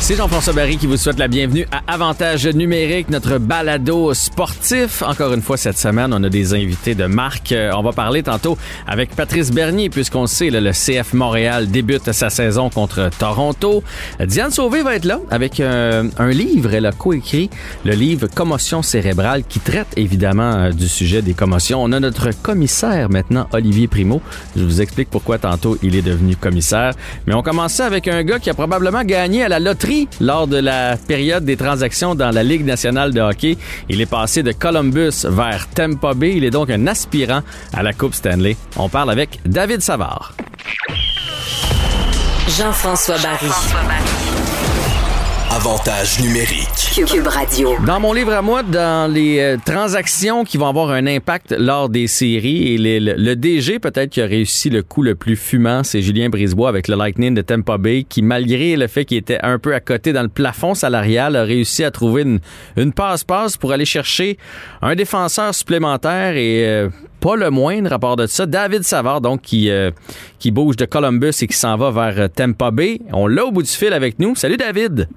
C'est Jean-François Barry qui vous souhaite la bienvenue à Avantage numérique, notre balado sportif. Encore une fois, cette semaine, on a des invités de marque. Euh, on va parler tantôt avec Patrice Bernier, puisqu'on sait, là, le CF Montréal débute sa saison contre Toronto. Diane Sauvé va être là avec euh, un livre. Elle a coécrit le livre Commotion cérébrale qui traite évidemment euh, du sujet des commotions. On a notre commissaire maintenant, Olivier Primo. Je vous explique pourquoi tantôt il est devenu commissaire. Mais on commençait avec un gars qui a probablement gagné à la loterie lors de la période des transactions dans la Ligue nationale de hockey. Il est passé de Columbus vers Tampa Bay. Il est donc un aspirant à la Coupe Stanley. On parle avec David Savard. Jean-François Barry. Avantage numérique. Cube Radio. Dans mon livre à moi, dans les euh, transactions qui vont avoir un impact lors des séries, et les- le, le DG peut-être qui a réussi le coup le plus fumant, c'est Julien Brisebois avec le Lightning de Tampa Bay, qui malgré le fait qu'il était un peu à côté dans le plafond salarial, a réussi à trouver une, une passe-passe pour aller chercher un défenseur supplémentaire et euh, pas le moindre à part de ça, David Savard, donc qui, euh, qui bouge de Columbus et qui s'en va vers Tampa Bay. On l'a au bout du fil avec nous. Salut David!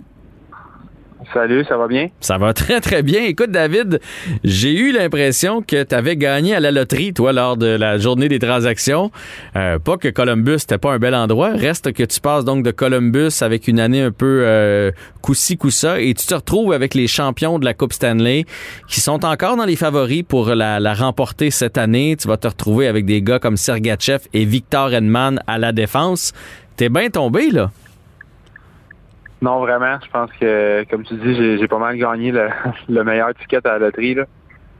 Salut, ça va bien? Ça va très, très bien. Écoute, David, j'ai eu l'impression que tu avais gagné à la loterie, toi, lors de la journée des transactions. Euh, pas que Columbus, c'était pas un bel endroit. Reste que tu passes donc de Columbus avec une année un peu euh, coup-ci, coup-ça, et tu te retrouves avec les champions de la Coupe Stanley qui sont encore dans les favoris pour la, la remporter cette année. Tu vas te retrouver avec des gars comme Sergachev et Victor Edman à la défense. T'es bien tombé, là. Non, vraiment. Je pense que, comme tu dis, j'ai pas mal gagné le, le meilleur ticket à la loterie. Là.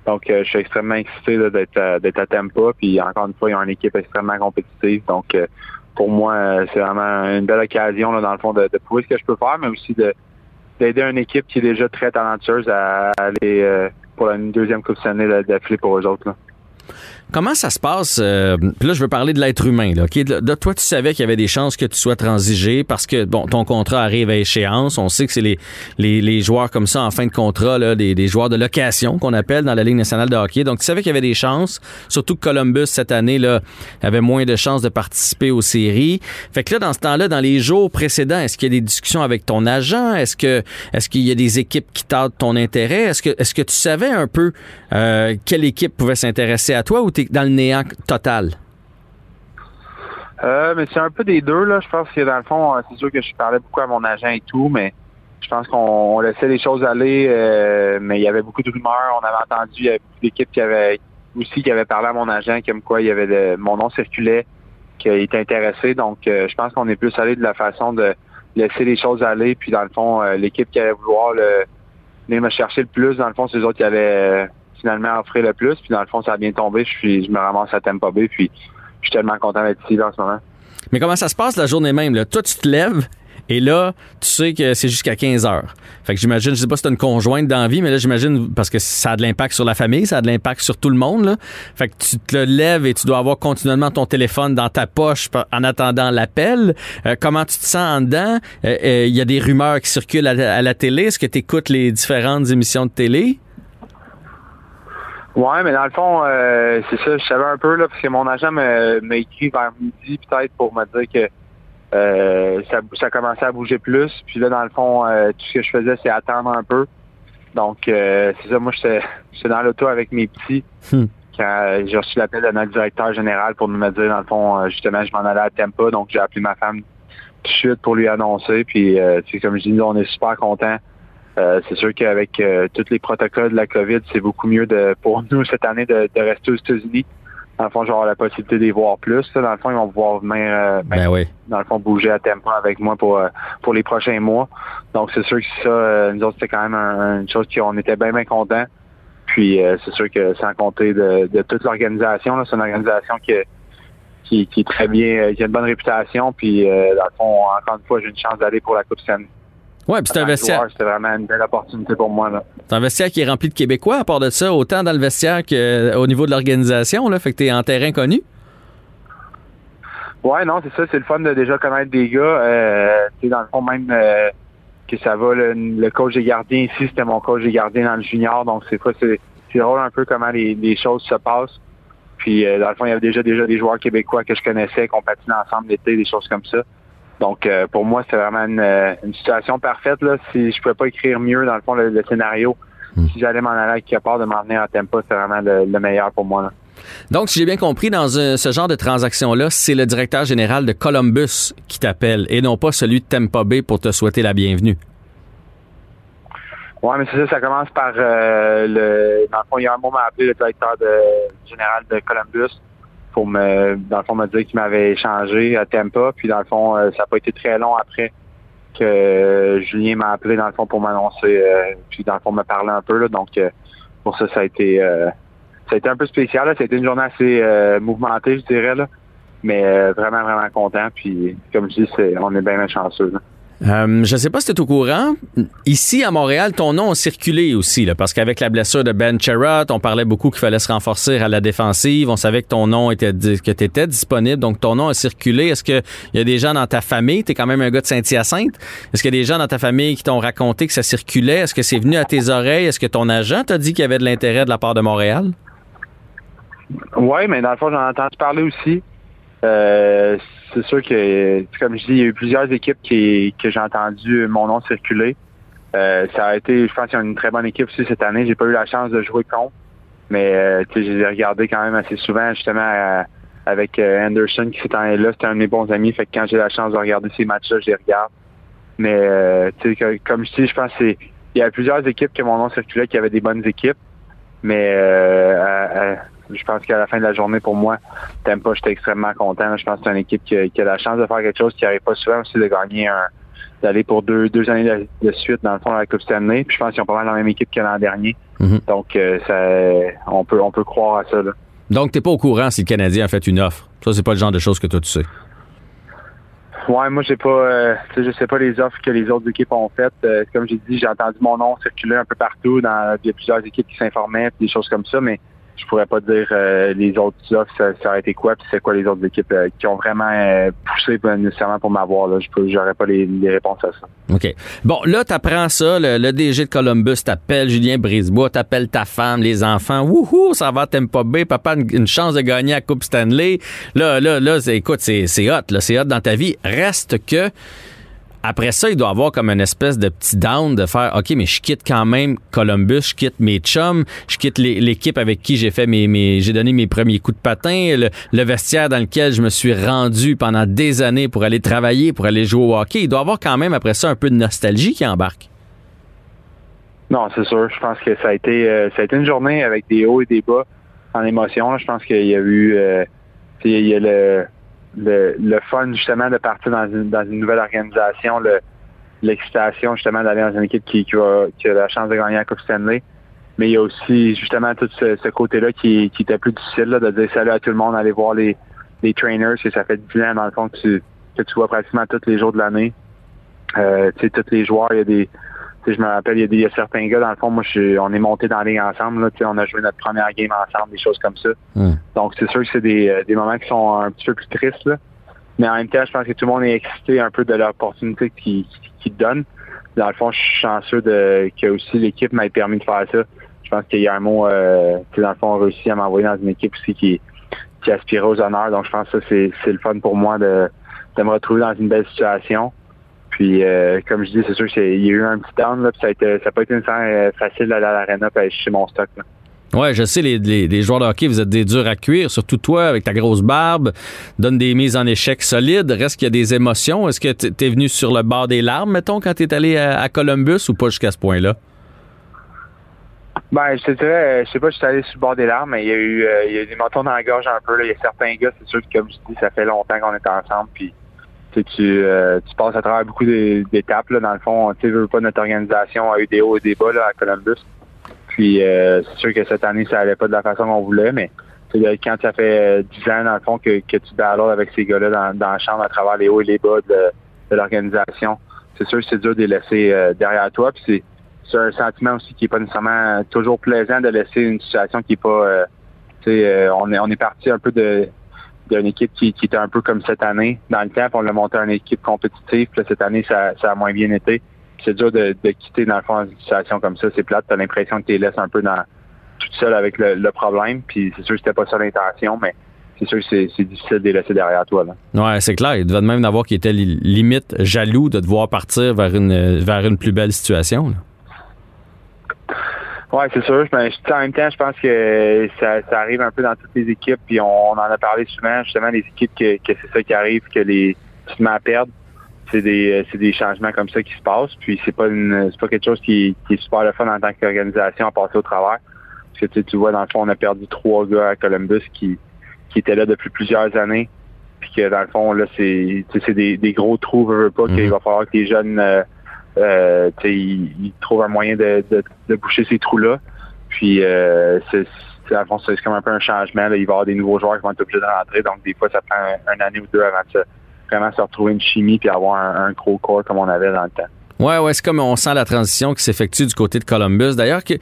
Donc, euh, je suis extrêmement excité d'être à, à. Puis, encore une fois, ils ont une équipe extrêmement compétitive. Donc, euh, pour moi, euh, c'est vraiment une belle occasion, là, dans le fond, de, prouver ce que je peux faire, mais aussi de d'aider une équipe qui est déjà très talentueuse à aller pour la deuxième Coupe Stanley d'affilée pour eux autres. Là. Comment ça se passe? euh, puis là, je veux parler de l'être humain. Là? De- de- toi, tu savais qu'il y avait des chances que tu sois transigé parce que bon, ton contrat arrive à échéance. On sait que c'est les, les, joueurs comme ça en fin de contrat, là, des, des joueurs de location qu'on appelle dans la Ligue nationale de hockey. Donc, tu savais qu'il y avait des chances. Surtout que Columbus, cette année, là, avait moins de chances de participer aux séries. Fait que là, dans ce temps-là, dans les jours précédents, est-ce qu'il y a des discussions avec ton agent? Est-ce que est-ce qu'il y a des équipes qui tâtent ton intérêt? Est-ce que est-ce que tu savais un peu euh, quelle équipe pouvait s'intéresser à toi ou dans le néant total? Euh, mais c'est un peu des deux, là. Je pense que dans le fond, euh, c'est sûr que je parlais beaucoup à mon agent et tout, mais je pense qu'on on laissait les choses aller, euh, mais il y avait beaucoup de rumeurs. On avait entendu, il y avait qui aussi qui avaient parlé à mon agent comme quoi il y avait mon nom circulait, qu'il était intéressé. Donc je pense qu'on est plus allé de la façon de laisser les choses aller. Puis dans le fond, l'équipe qui allait vouloir le, venir me chercher le plus, dans le fond, c'est eux autres qui allaient finalement offrir le plus. Puis dans le fond, ça a bien tombé. Je suis je me ramasse à Tampa puis je suis tellement content d'être ici là, en ce moment. Mais comment ça se passe la journée même? Là? Toi, tu te lèves et là, tu sais que c'est jusqu'à 15 heures. Fait que j'imagine, je sais pas si t'as une conjointe d'envie, mais là, j'imagine, parce que ça a de l'impact sur la famille, ça a de l'impact sur tout le monde. Là. Fait que tu te lèves et tu dois avoir continuellement ton téléphone dans ta poche en attendant l'appel. Euh, comment tu te sens en dedans? Euh, euh, Il y a des rumeurs qui circulent à, à la télé. Est-ce que tu écoutes les différentes émissions de télé? Ouais, mais dans le fond, euh, c'est ça, je savais un peu, là, parce que mon agent m'a écrit vers midi, peut-être, pour me dire que euh, ça, ça commençait à bouger plus. Puis là, dans le fond, euh, tout ce que je faisais, c'est attendre un peu. Donc, c'est ça, moi, j'étais dans l'auto avec mes petits. Hmm. Quand j'ai reçu l'appel de notre directeur général pour me dire, dans le fond, justement, je m'en allais à Tampa. Donc, j'ai appelé ma femme tout de suite pour lui annoncer. Puis, comme je dis, on est super contents. Euh, c'est sûr qu'avec euh, tous les protocoles de la COVID, c'est beaucoup mieux de pour nous cette année de, de rester aux États-Unis. Dans le fond, j'aurai la possibilité les voir plus. là. Dans le fond, ils vont pouvoir venir euh, ben, Ben oui. dans le fond bouger à Tampa avec moi pour pour les prochains mois. Donc c'est sûr que ça, nous autres, c'était quand même un- une chose qu'on était bien bien contents. Puis c'est sûr que sans compter de, de toute l'organisation, c'est une organisation qui, qui, qui est très bien, qui a une bonne réputation. Puis dans le fond, encore une fois, j'ai une chance d'aller pour la Coupe Stanley. Ouais, puis c'est un vestiaire. C'était vraiment une belle opportunité pour moi. Là. C'est un vestiaire qui est rempli de Québécois, à part de ça, autant dans le vestiaire qu'au niveau de l'organisation. Là, fait que t'es en terrain connu. Ouais, non, c'est ça, c'est le fun de déjà connaître des gars. Euh, tu dans le fond, même euh, que ça va. Le, coach des gardiens ici, c'était mon coach des gardiens dans le junior, donc c'est pas c'est drôle un peu comment les, choses se passent. Puis dans le fond, il y avait déjà déjà des joueurs québécois que je connaissais, qu'on patinait ensemble l'été, des choses comme ça. Donc pour moi, c'est vraiment une, situation parfaite. Là. Si je pouvais pas écrire mieux, dans le fond, le, scénario, hmm. si j'allais m'en aller quelque part de m'en venir à Tempa, c'est vraiment le, meilleur pour moi. Là. Donc, si j'ai bien compris, dans ce genre de transaction-là, c'est le directeur général de Columbus qui t'appelle et non pas celui de Tampa Bay pour te souhaiter la bienvenue. Oui, mais c'est ça, ça commence par euh, le. Dans le fond, il y a un moment appelé le directeur général de Columbus pour me, dans le fond, me dire qu'il m'avait échangé à Tampa. Puis dans le fond, euh, ça n'a pas été très long après que Julien m'a appelé dans le fond pour m'annoncer, euh, puis dans le fond me parler un peu. Là, donc pour ça, ça a été ça a été un peu spécial. Là. Ça a été une journée assez euh, mouvementée, je dirais. Là. Mais euh, vraiment, vraiment content. Puis, comme je dis, on est bien chanceux. Euh, je ne sais pas si tu es au courant. Ici, à Montréal, ton nom a circulé aussi, là, parce qu'avec la blessure de Ben Cherrott, on parlait beaucoup qu'il fallait se renforcer à la défensive. On savait que ton nom était que tu étais disponible, donc ton nom a circulé. Est-ce qu'il y a des gens dans ta famille, tu es quand même un gars de Saint-Hyacinthe, est-ce qu'il y a des gens dans ta famille qui t'ont raconté que ça circulait? Est-ce que c'est venu à tes oreilles? Est-ce que ton agent t'a dit qu'il y avait de l'intérêt de la part de Montréal? Oui, mais dans le fond, j'en ai entendu parler aussi. Euh, c'est sûr que, comme je dis, il y a eu plusieurs équipes qui, que j'ai entendu mon nom circuler. Euh, ça a été, je pense une très bonne équipe aussi cette année. J'ai pas eu la chance de jouer contre, mais euh, je les ai regardés quand même assez souvent, justement, avec Anderson qui s'est là. C'était un de mes bons amis. Fait que quand j'ai la chance de regarder ces matchs-là, je les regarde. Mais comme je dis, je pense qu'il y a plusieurs équipes que mon nom circulait qui avaient des bonnes équipes. Mais je pense qu'à la fin de la journée, pour moi, Tempa, j'étais extrêmement content. Je pense que c'est une équipe qui a, la chance de faire quelque chose qui n'arrive pas souvent aussi de gagner un d'aller pour deux, deux années de, suite dans le fond à la Coupe Stanley. Puis je pense qu'ils ont pas mal la même équipe que l'an dernier. Mhm. Donc euh, ça, on peut on peut croire à ça. Là. Donc t'es pas au courant si le Canadien a fait une offre. Ça c'est pas le genre de choses que toi tu sais. Ouais, moi j'ai pas, euh, je sais pas les offres que les autres équipes ont faites. Euh, comme j'ai dit, j'ai entendu mon nom circuler un peu partout. Dans, il y a plusieurs équipes qui s'informaient, des choses comme ça, mais je pourrais pas dire euh, les autres offres, ça, ça, été quoi, puis c'est quoi les autres équipes euh, qui ont vraiment euh, poussé nécessairement pour m'avoir. Là. Je n'aurais pas les, réponses à ça. OK. Bon, là, tu apprends ça, le, DG de Columbus t'appelle, Julien Brisebois, t'appelle ta femme, les enfants. Wouhou, ça va, t'aimes pas bien, papa, une, chance de gagner la Coupe Stanley. Là, là, là, écoute, c'est hot, là, c'est hot dans ta vie. Reste que après ça, il doit avoir comme une espèce de petit down de faire OK, mais je quitte quand même Columbus, je quitte mes chums, je quitte l'équipe avec qui j'ai fait mes, j'ai donné mes premiers coups de patin, le, vestiaire dans lequel je me suis rendu pendant des années pour aller travailler, pour aller jouer au hockey. Il doit avoir quand même après ça un peu de nostalgie qui embarque. Non, c'est sûr. Je pense que ça a été euh, ça a été une journée avec des hauts et des bas en émotion. Je pense qu'il y a eu euh, il y a le le, le fun justement de partir dans une, dans une nouvelle organisation, le, l'excitation justement d'aller dans une équipe qui, qui, a, qui, a, la chance de gagner la Coupe Stanley. Mais il y a aussi justement tout ce, ce côté-là qui, qui était plus difficile là, de dire salut à tout le monde, aller voir les, les trainers, que ça fait du ans dans le fond que tu, que tu vois pratiquement tous les jours de l'année. Euh, tu sais, tous les joueurs, il y a des je me rappelle, il y, a des, il y, a certains gars, dans le fond, moi, je, on est monté dans la ligue ensemble. Là, on a joué notre première game ensemble, des choses comme ça. Donc, c'est sûr que c'est des, euh, des moments qui sont un petit peu plus tristes. Là. Mais en même temps, je pense que tout le monde est excité un peu de l'opportunité qu'ils qui donnent. Dans le fond, je suis chanceux de, que aussi l'équipe m'ait permis de faire ça. Je pense qu'il y a un mot, euh, dans le fond, on réussi à m'envoyer dans une équipe aussi qui, qui aspirait aux honneurs. Donc, je pense que c'est le fun pour moi de, de me retrouver dans une belle situation. Puis, euh, comme je dis, c'est sûr qu'il y a eu un petit down, là, puis ça n'a ça pas été une euh, facile d'aller à l'arena et aller mon stock. Là. Ouais, je sais, les, les, joueurs de hockey, vous êtes des durs à cuire, surtout toi, avec ta grosse barbe, donne des mises en échec solides. Reste qu'il y a des émotions. Est-ce que tu es venu sur le bord des larmes, mettons, quand tu es allé à, Columbus ou pas jusqu'à ce point-là? Ben, je te dirais, je sais pas, je suis allé sur le bord des larmes, mais il y a eu, euh, il y a des montons dans la gorge un peu. Là. Il y a certains gars, c'est sûr que, comme je dis, ça fait longtemps qu'on est ensemble, puis tu, euh, tu passes à travers beaucoup d'étapes. Dans le fond, tu veux pas notre organisation a eu des hauts et des bas là, à Columbus. Puis euh, c'est sûr que cette année, ça allait pas de la façon qu'on voulait, mais quand ça fait 10 ans, dans le fond, que, tu battles avec ces gars-là dans, la chambre à travers les hauts et les bas de, l'organisation, c'est sûr que c'est dur de les laisser euh, derrière toi. Puis c'est un sentiment aussi qui est pas nécessairement toujours plaisant de laisser une situation qui est pas on est parti un peu de d'une équipe qui, était un peu comme cette année. Dans le temps, on l'a monté une équipe compétitive. Puis cette année, ça, a moins bien été. c'est dur de, quitter dans le fond une situation comme ça. C'est plate, t'as l'impression que tu les laisses un peu dans toute seule avec le, problème. Puis c'est sûr que c'était pas ça l'intention, mais c'est sûr que c'est difficile de les laisser derrière toi. Là. Ouais, c'est clair. Il devait même avoir qui était limite jaloux de devoir partir vers une vers une plus belle situation. Oui, c'est sûr. Mais en même temps, je pense que ça, arrive un peu dans toutes les équipes. Puis on, en a parlé souvent, justement, les équipes que, c'est ça qui arrive, que les tu te mets à perdre. C'est des, c'est des changements comme ça qui se passent. Puis c'est pas une c'est pas quelque chose qui, qui est super le fun en tant qu'organisation à passer au travers. Parce que tu, vois, dans le fond, on a perdu trois gars à Columbus qui, qui étaient là depuis plusieurs années. Puis que dans le fond, là, c'est, des, des gros trous, veux, pas, qu'il mm-hmm. va falloir que les jeunes euh, euh, il, trouve un moyen de, boucher ces trous-là. Puis, euh, c'est, c'est comme un peu un changement. Il va y avoir des nouveaux joueurs qui vont être obligés de rentrer. Donc, des fois, ça prend un, année ou deux avant de vraiment se retrouver une chimie puis avoir un, un gros corps comme on avait dans le temps. Ouais, ouais, c'est comme on sent la transition qui s'effectue du côté de Columbus. D'ailleurs, que,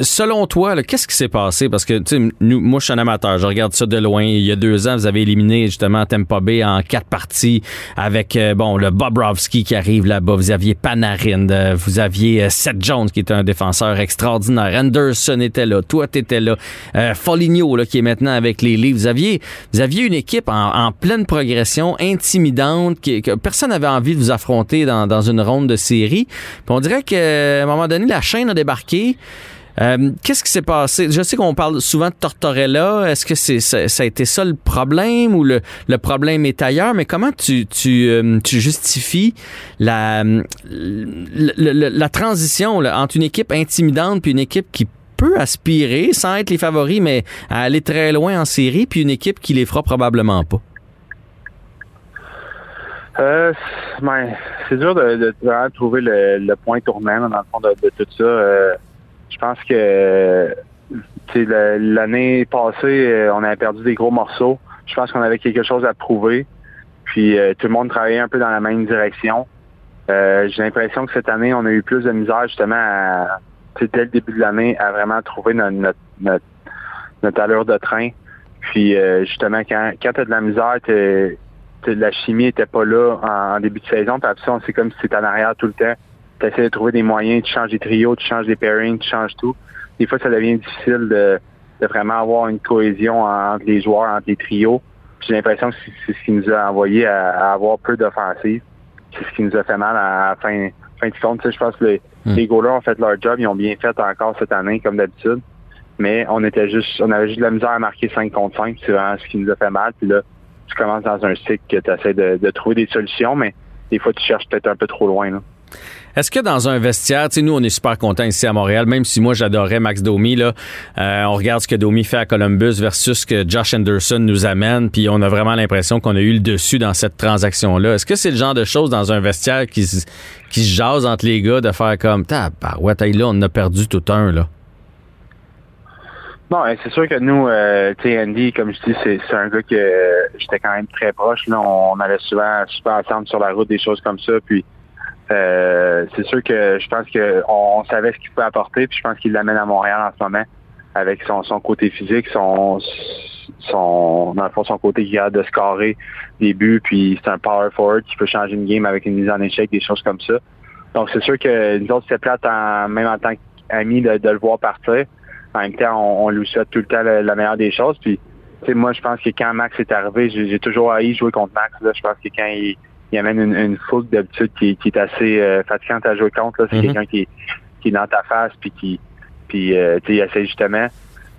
selon toi, qu'est-ce qui s'est passé? Parce que, tu sais, moi, je suis un amateur, je regarde ça de loin. Il y a deux ans, vous avez éliminé justement Tampa Bay en quatre parties avec, euh, bon, le Bobrovski qui arrive là-bas. Vous aviez Panarin, euh, vous aviez euh, Seth Jones qui est un défenseur extraordinaire. Anderson était là, toi, t'étais là. Foligno, là, qui est maintenant avec les Leafs. Vous aviez, vous aviez une équipe en, pleine progression, intimidante, que personne n'avait envie de vous affronter dans, dans une ronde de série. on dirait qu'à un moment donné, la chaîne a débarqué. Euh, qu'est-ce qui s'est passé? Je sais qu'on parle souvent de Tortorella. Est-ce que c'est ça, a été ça le problème ou le, problème est ailleurs? Mais comment tu, euh, justifies la, la, transition entre une équipe intimidante puis une équipe qui peut aspirer, sans être les favoris, mais à aller très loin en série, puis une équipe qui les fera probablement pas? Euh, ben, c'est dur de, trouver le, point tournant dans le fond de, tout ça. Euh, je pense que l'année passée, euh, on avait perdu des gros morceaux. Je pense qu'on avait quelque chose à prouver. Puis tout le monde travaillait un peu dans la même direction. J'ai l'impression que cette année, on a eu plus de misère justement à, dès le début de l'année à vraiment trouver notre, notre, notre, allure de train. Puis justement, quand, quand tu as de la misère, tu la chimie était pas là en, début de saison. Puis après c'est comme si c'était en arrière tout le temps. Tu essaies de trouver des moyens, tu changes des trios, tu changes des pairings, tu changes tout. Des fois, ça devient difficile de, vraiment avoir une cohésion entre les joueurs, entre les trios. J'ai l'impression que c'est ce qui nous a envoyé à, avoir peu d'offensive. C'est ce qui nous a fait mal à la fin, fin de compte. je pense que les, les goalers ont fait leur job, ils ont bien fait encore cette année, comme d'habitude. Mais on était juste, on avait juste de la misère à marquer 5 contre 5, c'est vraiment ce qui nous a fait mal. Puis là, tu commences dans un cycle que tu essaies de, trouver des solutions, mais des fois, tu cherches peut-être un peu trop loin. Est-ce que dans un vestiaire, tu sais, nous, on est super contents ici à Montréal, même si moi, j'adorais Max Domi, là, euh, on regarde ce que Domi fait à Columbus versus ce que Josh Anderson nous amène, puis on a vraiment l'impression qu'on a eu le dessus dans cette transaction-là. Est-ce que c'est le genre de choses dans un vestiaire qui, qui se jase entre les gars de faire comme, bah ouais, là, on a perdu tout un, là? Bon, c'est sûr que nous, euh, tu sais, Andy, comme je dis, c'est, un gars que euh, j'étais quand même très proche. Là. On allait souvent super ensemble sur la route, des choses comme ça. Puis euh, c'est sûr que je pense qu'on on savait ce qu'il pouvait apporter. Puis je pense qu'il l'amène à Montréal en ce moment avec son, son côté physique, son son dans le fond, son côté qui a de scorer des buts, puis c'est un power forward qui peut changer une game avec une mise en échec, des choses comme ça. Donc c'est sûr que nous autres, c'était plate en, même en tant qu'amis de, de le voir partir en même temps, on, lui souhaite tout le temps la, meilleure des choses. Puis, moi, je pense que quand Max est arrivé, j'ai toujours haï jouer contre Max. Je pense que quand il, amène une, une foule d'habitude qui, est assez euh, fatigante à jouer contre, c'est mm-hmm. quelqu'un qui, est dans ta face puis qui puis euh, il essaie justement.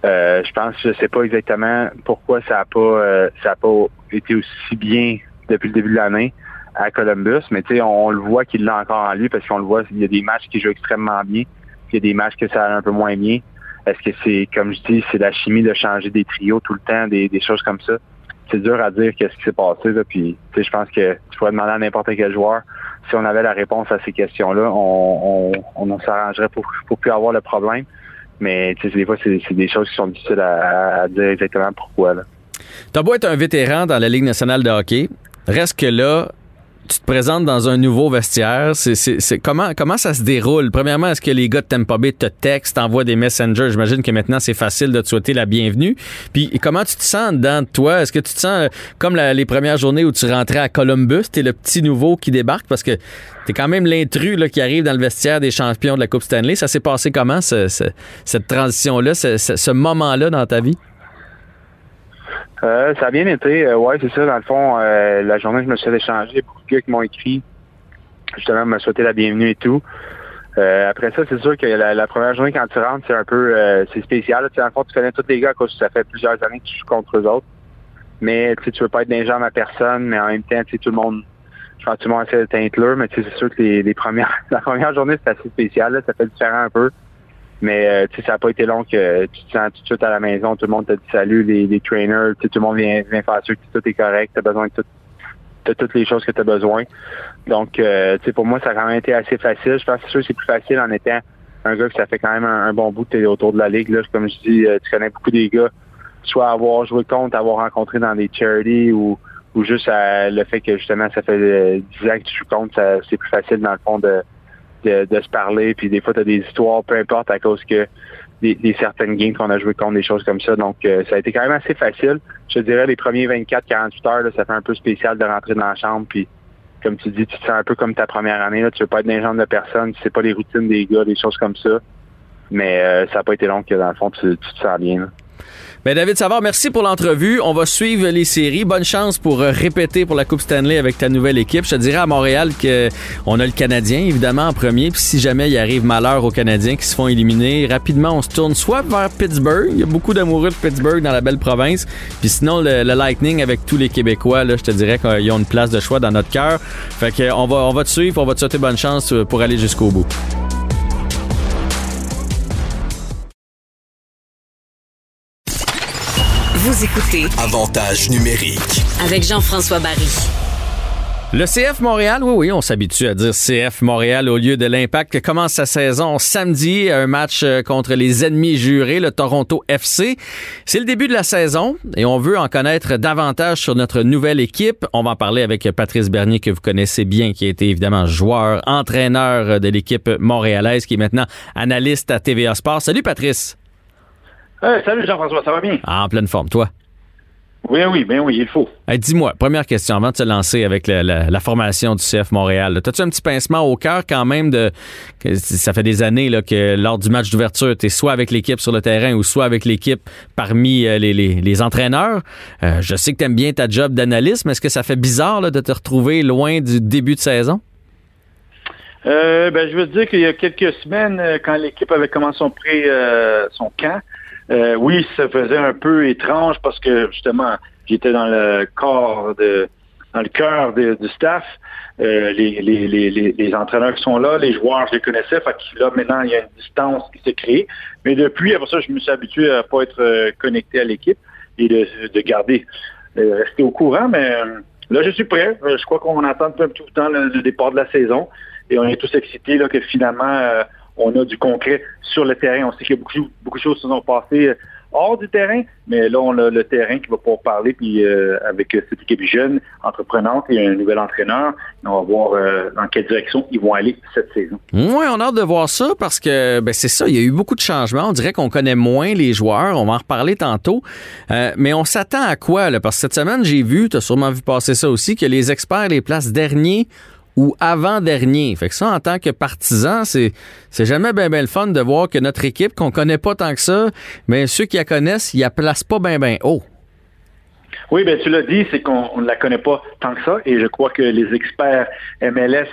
Euh, je pense, je sais pas exactement pourquoi ça a pas ça a pas été aussi bien depuis le début de l'année à Columbus, mais tu sais, on, le voit qu'il l'a encore en lui parce qu'on le voit, il y a des matchs qui jouent extrêmement bien, puis il y a des matchs que ça a un peu moins bien. Est-ce que c'est, comme je dis, c'est la chimie de changer des trios tout le temps, des, choses comme ça? C'est dur à dire qu'est-ce qui s'est passé. Là, puis, je pense que tu pourrais demander à n'importe quel joueur. Si on avait la réponse à ces questions-là, on, s'arrangerait pour, pour plus avoir le problème. Mais des fois, c'est, des choses qui sont difficiles à, dire exactement pourquoi. T'as beau être un vétéran dans la Ligue nationale de hockey, reste que là, tu te présentes dans un nouveau vestiaire. Comment, comment ça se déroule? Premièrement, est-ce que les gars de Tampa Bay te textent, t'envoient des messengers? J'imagine que maintenant, c'est facile de te souhaiter la bienvenue. Puis comment tu te sens dedans de toi? Est-ce que tu te sens euh, comme les premières journées où tu rentrais à Columbus? T'es le petit nouveau qui débarque? Parce que t'es quand même l'intrus qui arrive dans le vestiaire des champions de la Coupe Stanley. Ça s'est passé comment, cette transition-là, ce moment-là dans ta vie? Euh, ça a bien été. Euh, ouais, c'est ça. Dans le fond, euh, la journée, je me suis échangé. Beaucoup de gars qui m'ont écrit, justement, me souhaiter la bienvenue et tout. après ça, c'est sûr que la, première journée, quand tu rentres, c'est un peu c'est spécial. Tu sais, dans le fond, tu connais tous les gars parce que ça fait plusieurs années que tu joues contre eux autres. Mais tu veux pas être gens à personne, mais en même temps, tu sais, tout le monde, je pense que tout le monde essaie de t'inclure, mais c'est sûr que les, premières, la première journée, c'est assez spécial. ça fait différent un peu. Mais euh, ça n'a pas été long que tu te sens tout de suite à la maison, tout le monde te dit salut, les, trainers, tout le monde vient, faire sûr que tout est correct, tu as besoin de, tout, de toutes les choses que tu as besoin. Donc, euh, pour moi, ça a quand même été assez facile. Je pense que c'est plus facile en étant un gars que ça fait quand même un, bon bout que tu autour de la ligue. Là. Comme je dis, euh, tu connais beaucoup des gars, soit avoir joué contre, avoir rencontré dans des charities ou, ou juste le fait que justement ça fait 10 ans que tu joues contre, c'est plus facile dans le fond de de, se parler. Puis des fois, tu as des histoires, peu importe, à cause que des, certaines games qu'on a joué contre, des choses comme ça. Donc, euh, ça a été quand même assez facile. Je dirais, les premiers 24-48 heures, ça fait un peu spécial de rentrer dans la chambre. Puis, comme tu dis, tu te sens un peu comme ta première année. Là. Tu veux pas être dans de personne. Tu sais pas les routines des gars, des choses comme ça. Mais euh, ça n'a pas été long que, dans le fond, tu, te sens bien. Ben David Savard, merci pour l'entrevue. On va suivre les séries. Bonne chance pour euh, répéter pour la Coupe Stanley avec ta nouvelle équipe. Je te dirais à Montréal qu'on a le Canadien, évidemment, en premier. Puis si jamais il arrive malheur aux Canadiens qui se font éliminer, rapidement, on se tourne soit vers Pittsburgh. Il y a beaucoup d'amoureux de Pittsburgh dans la belle province. Puis sinon, le, Lightning avec tous les Québécois, là, je te dirais qu'ils ont une place de choix dans notre cœur. Fait qu'on va, on va te suivre, on va te souhaiter bonne chance euh, pour aller jusqu'au bout. Vous écoutez Avantage numérique avec Jean-François Barry. Le CF Montréal, oui, oui, on s'habitue à dire CF Montréal au lieu de l'Impact, commence sa saison samedi, un match euh, contre les ennemis jurés, le Toronto FC. C'est le début de la saison et on veut en connaître davantage sur notre nouvelle équipe. On va en parler avec Patrice Bernier, que vous connaissez bien, qui a été évidemment joueur, entraîneur de l'équipe montréalaise, qui est maintenant analyste à TVA Sport. Salut Patrice salut Jean-François, ça va bien? Ah, en pleine forme, toi? Oui, oui, bien oui, il faut. Dis-moi, première question, avant de se lancer avec la, formation du CF Montréal, as-tu un petit pincement au cœur quand même de. ça fait des années là, que lors du match d'ouverture, tu es soit avec l'équipe sur le terrain ou soit avec l'équipe parmi euh, les, entraîneurs? Euh, je sais que tu aimes bien ta job d'analyste, mais est-ce que ça fait bizarre de te retrouver loin du début de saison? Euh, ben, je veux dire qu'il y a quelques semaines, quand l'équipe avait commencé son, pré, son camp, euh, oui, ça faisait un peu étrange parce que justement, j'étais dans le corps de dans le cœur du staff. Euh, les, entraîneurs qui sont là, les joueurs, je les connaissais. Fait que là, maintenant, il y a une distance qui s'est créée. Mais depuis, après ça, je me suis habitué à pas être euh, connecté à l'équipe et de, de garder, rester au courant. Mais là, je suis prêt. Je crois qu'on attend tout le temps le, départ de la saison. Et on est tous excités là, que finalement, on a du concret sur le terrain. On sait qu'il y a beaucoup, de choses qui se sont passées euh, hors du terrain, mais là, on a le terrain qui va pouvoir parler, puis euh, avec cette équipe jeune, entreprenante et un nouvel entraîneur, on va voir euh, dans quelle direction ils vont aller cette saison. Oui, on a hâte de voir ça parce que ben, c'est ça, il y a eu beaucoup de changements. On dirait qu'on connaît moins les joueurs, on va en reparler tantôt, mais on s'attend à quoi? Là? Parce que cette semaine, j'ai vu, tu as sûrement vu passer ça aussi, que les experts les placent derniers ou avant-dernier. Fait que ça, en tant que partisan, c'est, c'est jamais bien ben le fun de voir que notre équipe, qu'on connaît pas tant que ça, mais ceux qui la connaissent, ils la placent pas bien ben haut. Oui, ben tu l'as dit, c'est qu'on ne la connaît pas tant que ça, et je crois que les experts MLS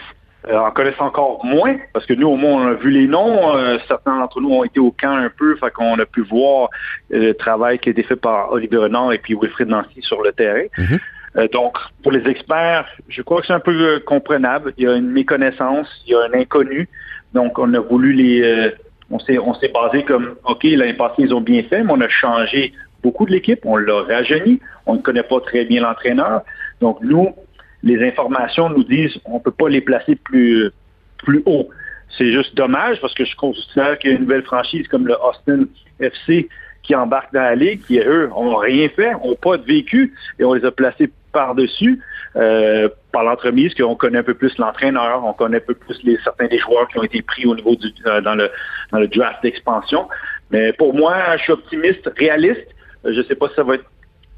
euh, en connaissent encore moins, parce que nous, au moins, on a vu les noms. Euh, certains d'entre nous ont été au camp un peu, fait qu'on a pu voir euh, le travail qui a été fait par Olivier Renard et puis Wilfried Nancy sur le terrain. Mm-hmm. Euh, donc, pour les experts, je crois que c'est un peu euh, comprenable. Il y a une méconnaissance, il y a un inconnu. Donc, on a voulu les... Euh, on s'est on s'est basé comme, OK, l'année passée, ils ont bien fait, mais on a changé beaucoup de l'équipe, on l'a rajeuni, on ne connaît pas très bien l'entraîneur. Donc, nous, les informations nous disent on ne peut pas les placer plus, plus haut. C'est juste dommage parce que je considère qu'il y a une nouvelle franchise comme le Austin FC qui embarque dans la ligue, qui, eux, ont rien fait, n'ont pas de vécu, et on les a placés par-dessus, euh, par l'entremise, qu'on connaît un peu plus l'entraîneur, on connaît un peu plus certains des joueurs qui ont été pris au niveau du, euh, dans, le, draft d'expansion. Mais pour moi, je suis optimiste, réaliste. Je ne sais pas si ça va être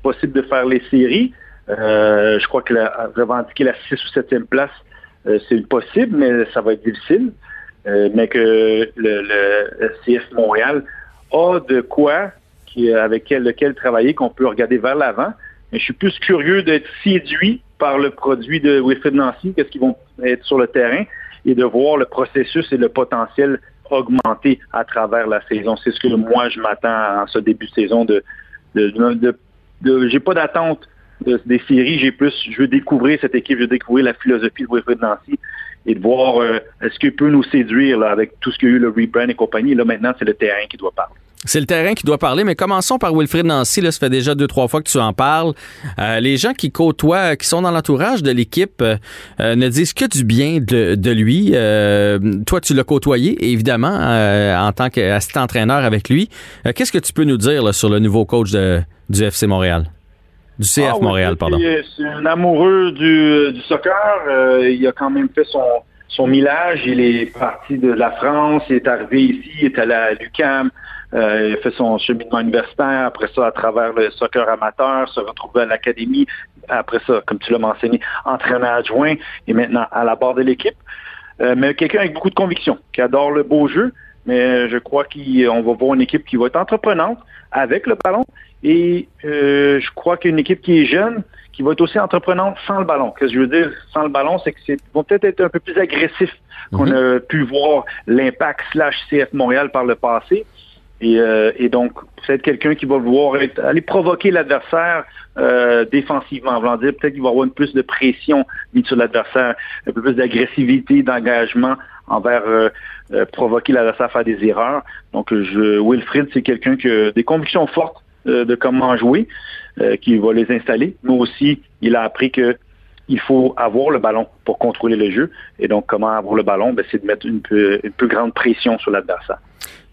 possible de faire les séries. Euh, je crois que revendiquer la 6 ou 7e place, c'est possible, mais ça va être difficile. Mais que le, CF Montréal a de quoi avec lequel travailler, qu'on peut regarder vers l'avant. Mais je suis plus curieux d'être séduit par le produit de Wilfred Nancy, qu'est-ce qu'ils vont être sur le terrain, et de voir le processus et le potentiel augmenter à travers la saison. C'est ce que moi je m'attends en ce début de saison de, de, de, de j'ai pas d'attente des séries, j'ai plus, je veux découvrir cette équipe, je veux découvrir la philosophie de Wilfred Nancy et de voir euh, est-ce qu'il peut nous séduire avec tout ce qu'il y a eu, le rebrand et compagnie. Là, maintenant, c'est le terrain qui doit parler. C'est le terrain qui doit parler, mais commençons par Wilfred Nancy. Là, ça fait déjà deux, trois fois que tu en parles. Euh, les gens qui côtoient, qui sont dans l'entourage de l'équipe, euh, ne disent que du bien de, lui. toi, tu l'as côtoyé, évidemment, en tant qu'assistant entraîneur avec lui. Qu'est-ce que tu peux nous dire sur le nouveau coach du FC Montréal? Du CF ah Montréal, pardon. C'est un amoureux du, soccer. Euh, il a quand même fait son, son millage. Il est parti de la France. Il est arrivé ici. Il est allé à l'UCAM. Euh, il a fait son cheminement universitaire. Après ça, à travers le soccer amateur, se retrouver à l'académie. Après ça, comme tu l'as mentionné, entraîneur adjoint et maintenant à la barre de l'équipe. Euh, mais quelqu'un avec beaucoup de conviction, qui adore le beau jeu. Mais je crois qu'on va voir une équipe qui va être entreprenante avec le ballon et euh, je crois qu'une équipe qui est jeune, qui va être aussi entreprenante sans le ballon. Qu'est-ce que je veux dire sans le ballon, c'est que c'est vont peut-être être un peu plus agressifs qu'on mhm. a pu voir l'impact slash CF Montréal par le passé. Et, euh, et donc, c'est quelqu'un qui va vouloir aller provoquer l'adversaire euh, défensivement. Voulant dire peut-être qu'il va avoir une plus de pression mise sur l'adversaire, un peu plus d'agressivité, d'engagement envers euh, euh, provoquer l'adversaire à faire des erreurs. Donc, je, Wilfried, c'est quelqu'un qui a des convictions fortes euh, de comment jouer, euh, qui va les installer. Mais aussi, il a appris que il faut avoir le ballon pour contrôler le jeu. Et donc, comment avoir le ballon? Ben, c'est de mettre une, une plus grande pression sur l'adversaire.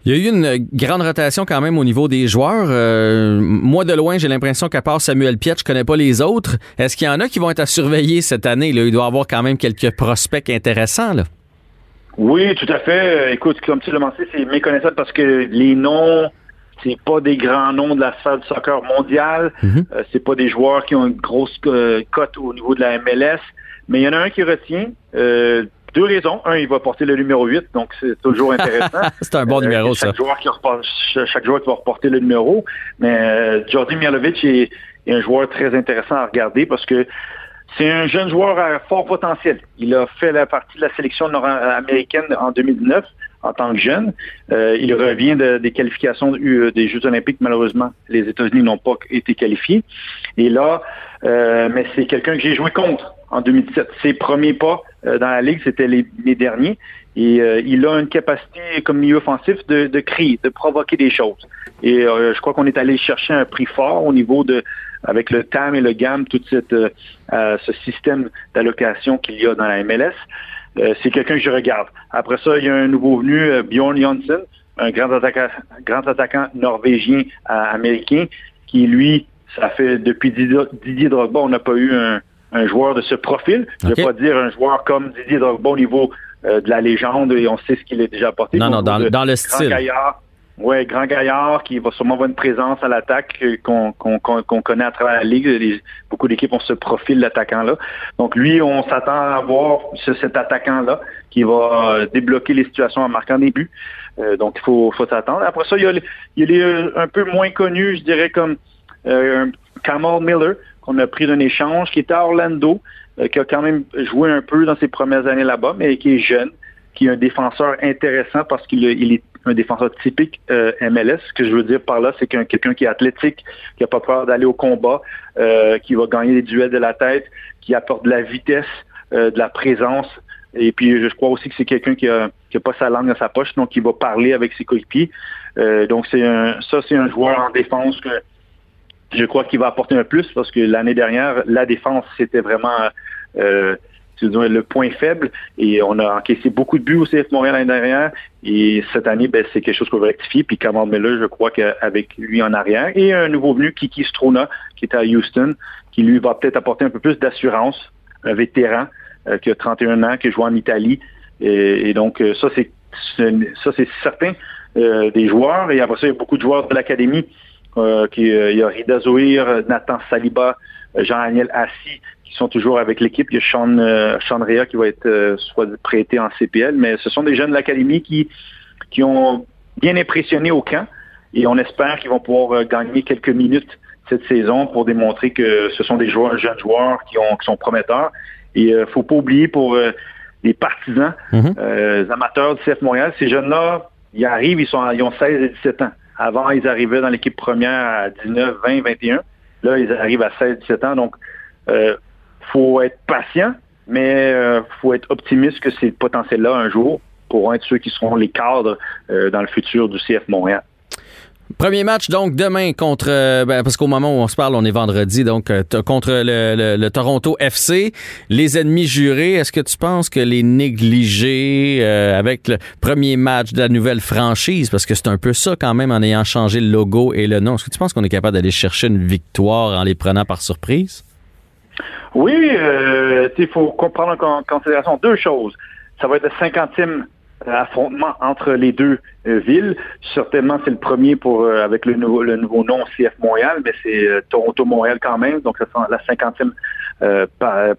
Il y a eu une grande rotation quand même au niveau des joueurs. Euh, moi, de loin, j'ai l'impression qu'à part Samuel Piet, je connais pas les autres. Est-ce qu'il y en a qui vont être à surveiller cette année? Là? Il doit y avoir quand même quelques prospects intéressants. Là. Oui, tout à fait. Écoute, comme tu l'as mentionné, c'est méconnaissable parce que les noms c'est pas des grands noms de la salle de soccer mondiale. Mhm. Euh, c'est pas des joueurs qui ont une grosse euh, cote au niveau de la MLS. Mais il y en a un qui retient. Euh, deux raisons. Un, il va porter le numéro 8, donc c'est toujours intéressant. c'est un bon numéro, chaque ça. Joueur qui chaque joueur qui va reporter le numéro. Mais Jordi Mialovic est, un joueur très intéressant à regarder parce que c'est un jeune joueur à fort potentiel. Il a fait la partie de la sélection nord-américaine en 2019 en tant que jeune. Euh, il revient des qualifications euh, des Jeux olympiques. Malheureusement, les États-Unis n'ont pas été qualifiés. Et là, euh, mais c'est quelqu'un que j'ai joué contre en 2017. Ses premiers pas dans la Ligue, c'était les, derniers. Et il a une capacité comme milieu offensif de, crier, de provoquer des choses. Et je crois qu'on est allé chercher un prix fort au niveau de avec le TAM et le GAM, tout cette, ce système d'allocation qu'il y a dans la MLS. Euh, c'est quelqu'un que je regarde. Après ça, il y a un nouveau venu, euh, Bjorn Janssen, un grand attaquant, grand attaquant norvégien euh, américain, qui lui, ça fait depuis Didier, Drogba, on n'a pas eu un, joueur de ce profil. Je ne veux pas dire un joueur comme Didier Drogba au niveau de la légende et on sait ce qu'il a déjà apporté. Non, non, dans, dans le style. Oui, grand gaillard qui va sûrement avoir une présence à l'attaque qu'on connaît à travers la ligue. beaucoup d'équipes ont ce profil d'attaquant-là. Donc lui, on s'attend à voir cet attaquant-là qui va euh, débloquer les situations en marquant des buts. Euh, donc il faut, s'attendre. Après ça, il y, a, un peu moins connus, je dirais comme euh, Kamal Miller qu'on a pris d'un échange, qui était à Orlando, euh, qui a quand même joué un peu dans ses premières années là-bas, mais qui est jeune, qui est un défenseur intéressant parce qu'il est un défenseur typique euh, MLS. Ce que je veux dire par là, c'est qu'un quelqu'un qui est athlétique, qui n'a pas peur d'aller au combat, euh, qui va gagner des duels de la tête, qui apporte de la vitesse, euh, de la présence. Et puis, je crois aussi que c'est quelqu'un qui a, qui a pas sa langue dans sa poche, donc qui va parler avec ses coéquipiers. donc, c'est un, ça, c'est un joueur en défense que je crois qu'il va apporter un plus parce que l'année dernière, la défense, c'était vraiment le point faible et on a encaissé beaucoup de buts au CF Montréal l'année dernière et cette année, ben, c'est quelque chose qu'on va rectifier. Puis Cameron Miller, je crois qu'avec lui en arrière et un nouveau venu, Kiki Strona, qui est à Houston, qui lui va peut-être apporter un peu plus d'assurance, un vétéran euh, qui a 31 ans, qui joue en Italie. Et, donc, euh, ça, c'est c'est certain euh, des joueurs. Et après ça, il y a beaucoup de joueurs de l'académie. qui, il y a Rida Zohir, Nathan Saliba, Jean-Daniel Assis, qui sont toujours avec l'équipe. Il y a Sean, Sean Rea qui va être soit prêté en CPL. Mais ce sont des jeunes de l'académie qui, qui ont bien impressionné au camp. Et on espère qu'ils vont pouvoir gagner quelques minutes cette saison pour démontrer que ce sont des joueurs, jeunes joueurs qui, ont, qui sont prometteurs. Et ne euh, faut pas oublier pour euh, les partisans, mhm. euh, les amateurs du CF Montréal, ces jeunes-là, ils arrivent, ils, sont, ils ont 16 et 17 ans. Avant, ils arrivaient dans l'équipe première à 19, 20, 21. Là, ils arrivent à 16, 17 ans. Donc, il faut être patient, mais il faut être optimiste que ces potentiels-là, un jour, pourront être ceux qui seront les cadres dans le futur du CF Montréal. Premier match donc demain contre euh, ben, parce qu'au moment où on se parle, on est vendredi donc euh, contre le, Toronto FC. Les ennemis jurés, est-ce que tu penses que les négligés euh, avec le premier match de la nouvelle franchise parce que c'est un peu ça quand même en ayant changé le logo et le nom. Est-ce que tu penses qu'on est capable d'aller chercher une victoire en les prenant par surprise? Oui, il faut comprendre en considération deux choses. Ça va être le cinquantième affrontement entre les deux euh, villes. Certainement, c'est le premier pour euh, avec le nouveau, le nouveau nom CF Montréal, mais c'est euh, Toronto-Montréal quand même, donc ça sera la cinquantième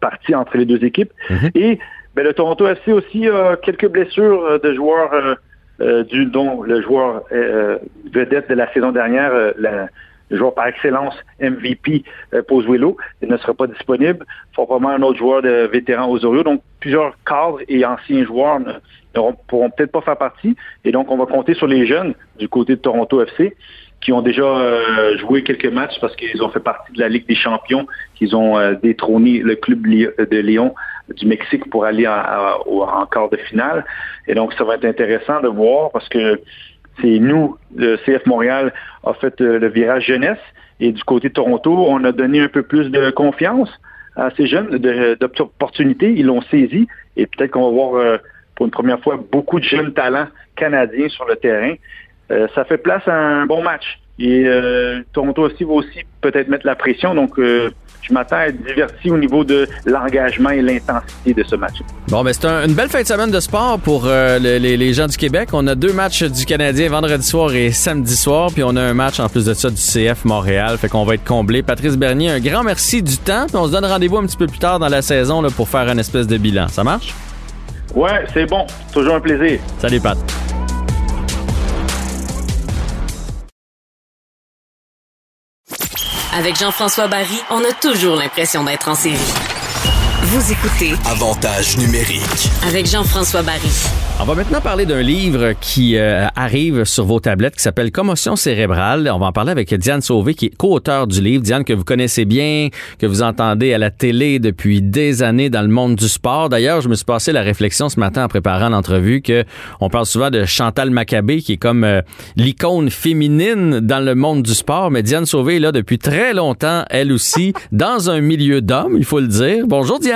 partie entre les deux équipes. Mhm. Et ben, le Toronto FC aussi a quelques blessures de joueurs du dont le joueur vedette de la saison dernière, le joueur par excellence MVP euh, Pozuelo, il ne sera pas disponible. Probablement un autre joueur de vétéran Osorio. Donc, plusieurs cadres et anciens joueurs ne, pourront peut-être pas faire partie. Et donc, on va compter sur les jeunes du côté de Toronto FC qui ont déjà euh, joué quelques matchs parce qu'ils ont fait partie de la Ligue des champions, qu'ils ont euh, détrôné le club de Lyon du Mexique pour aller en, quart de finale. Et donc, ça va être intéressant de voir parce que c'est nous, le CF Montréal, a fait euh, le virage jeunesse. Et du côté de Toronto, on a donné un peu plus de confiance à ces jeunes, d'opportunités. Ils l'ont saisi. Et peut-être qu'on va voir pour une première fois beaucoup de jeunes talents canadiens sur le terrain. Euh, ça fait place à un bon match. Et euh, Toronto aussi va aussi peut-être mettre la pression. Donc, euh, je m'attends à être diverti au niveau de l'engagement et l'intensité de ce match. Bon, ben c'est une belle fin de semaine de sport pour les, gens du Québec. On a deux matchs du Canadien vendredi soir et samedi soir, puis on a un match en plus de ça du CF Montréal. Fait qu'on va être comblé. Patrice Bernier, un grand merci du temps. Puis on se donne rendez-vous un petit peu plus tard dans la saison là, pour faire un espèce de bilan. Ça marche? Ouais, c'est bon. Toujours un plaisir. Salut, Pat. Avec Jean-François Barry, on a toujours l'impression d'être en série. Vous écoutez Avantage numérique avec Jean-François Barry. On va maintenant parler d'un livre qui euh, arrive sur vos tablettes qui s'appelle Commotion cérébrale. On va en parler avec Diane Sauvé qui est co-auteur du livre. Diane que vous connaissez bien, que vous entendez à la télé depuis des années dans le monde du sport. D'ailleurs, je me suis passé la réflexion ce matin en préparant l'entrevue que on parle souvent de Chantal Maccabé qui est comme euh, l'icône féminine dans le monde du sport, mais Diane Sauvé est là depuis très longtemps, elle aussi, dans un milieu d'hommes, il faut le dire. Bonjour Diane.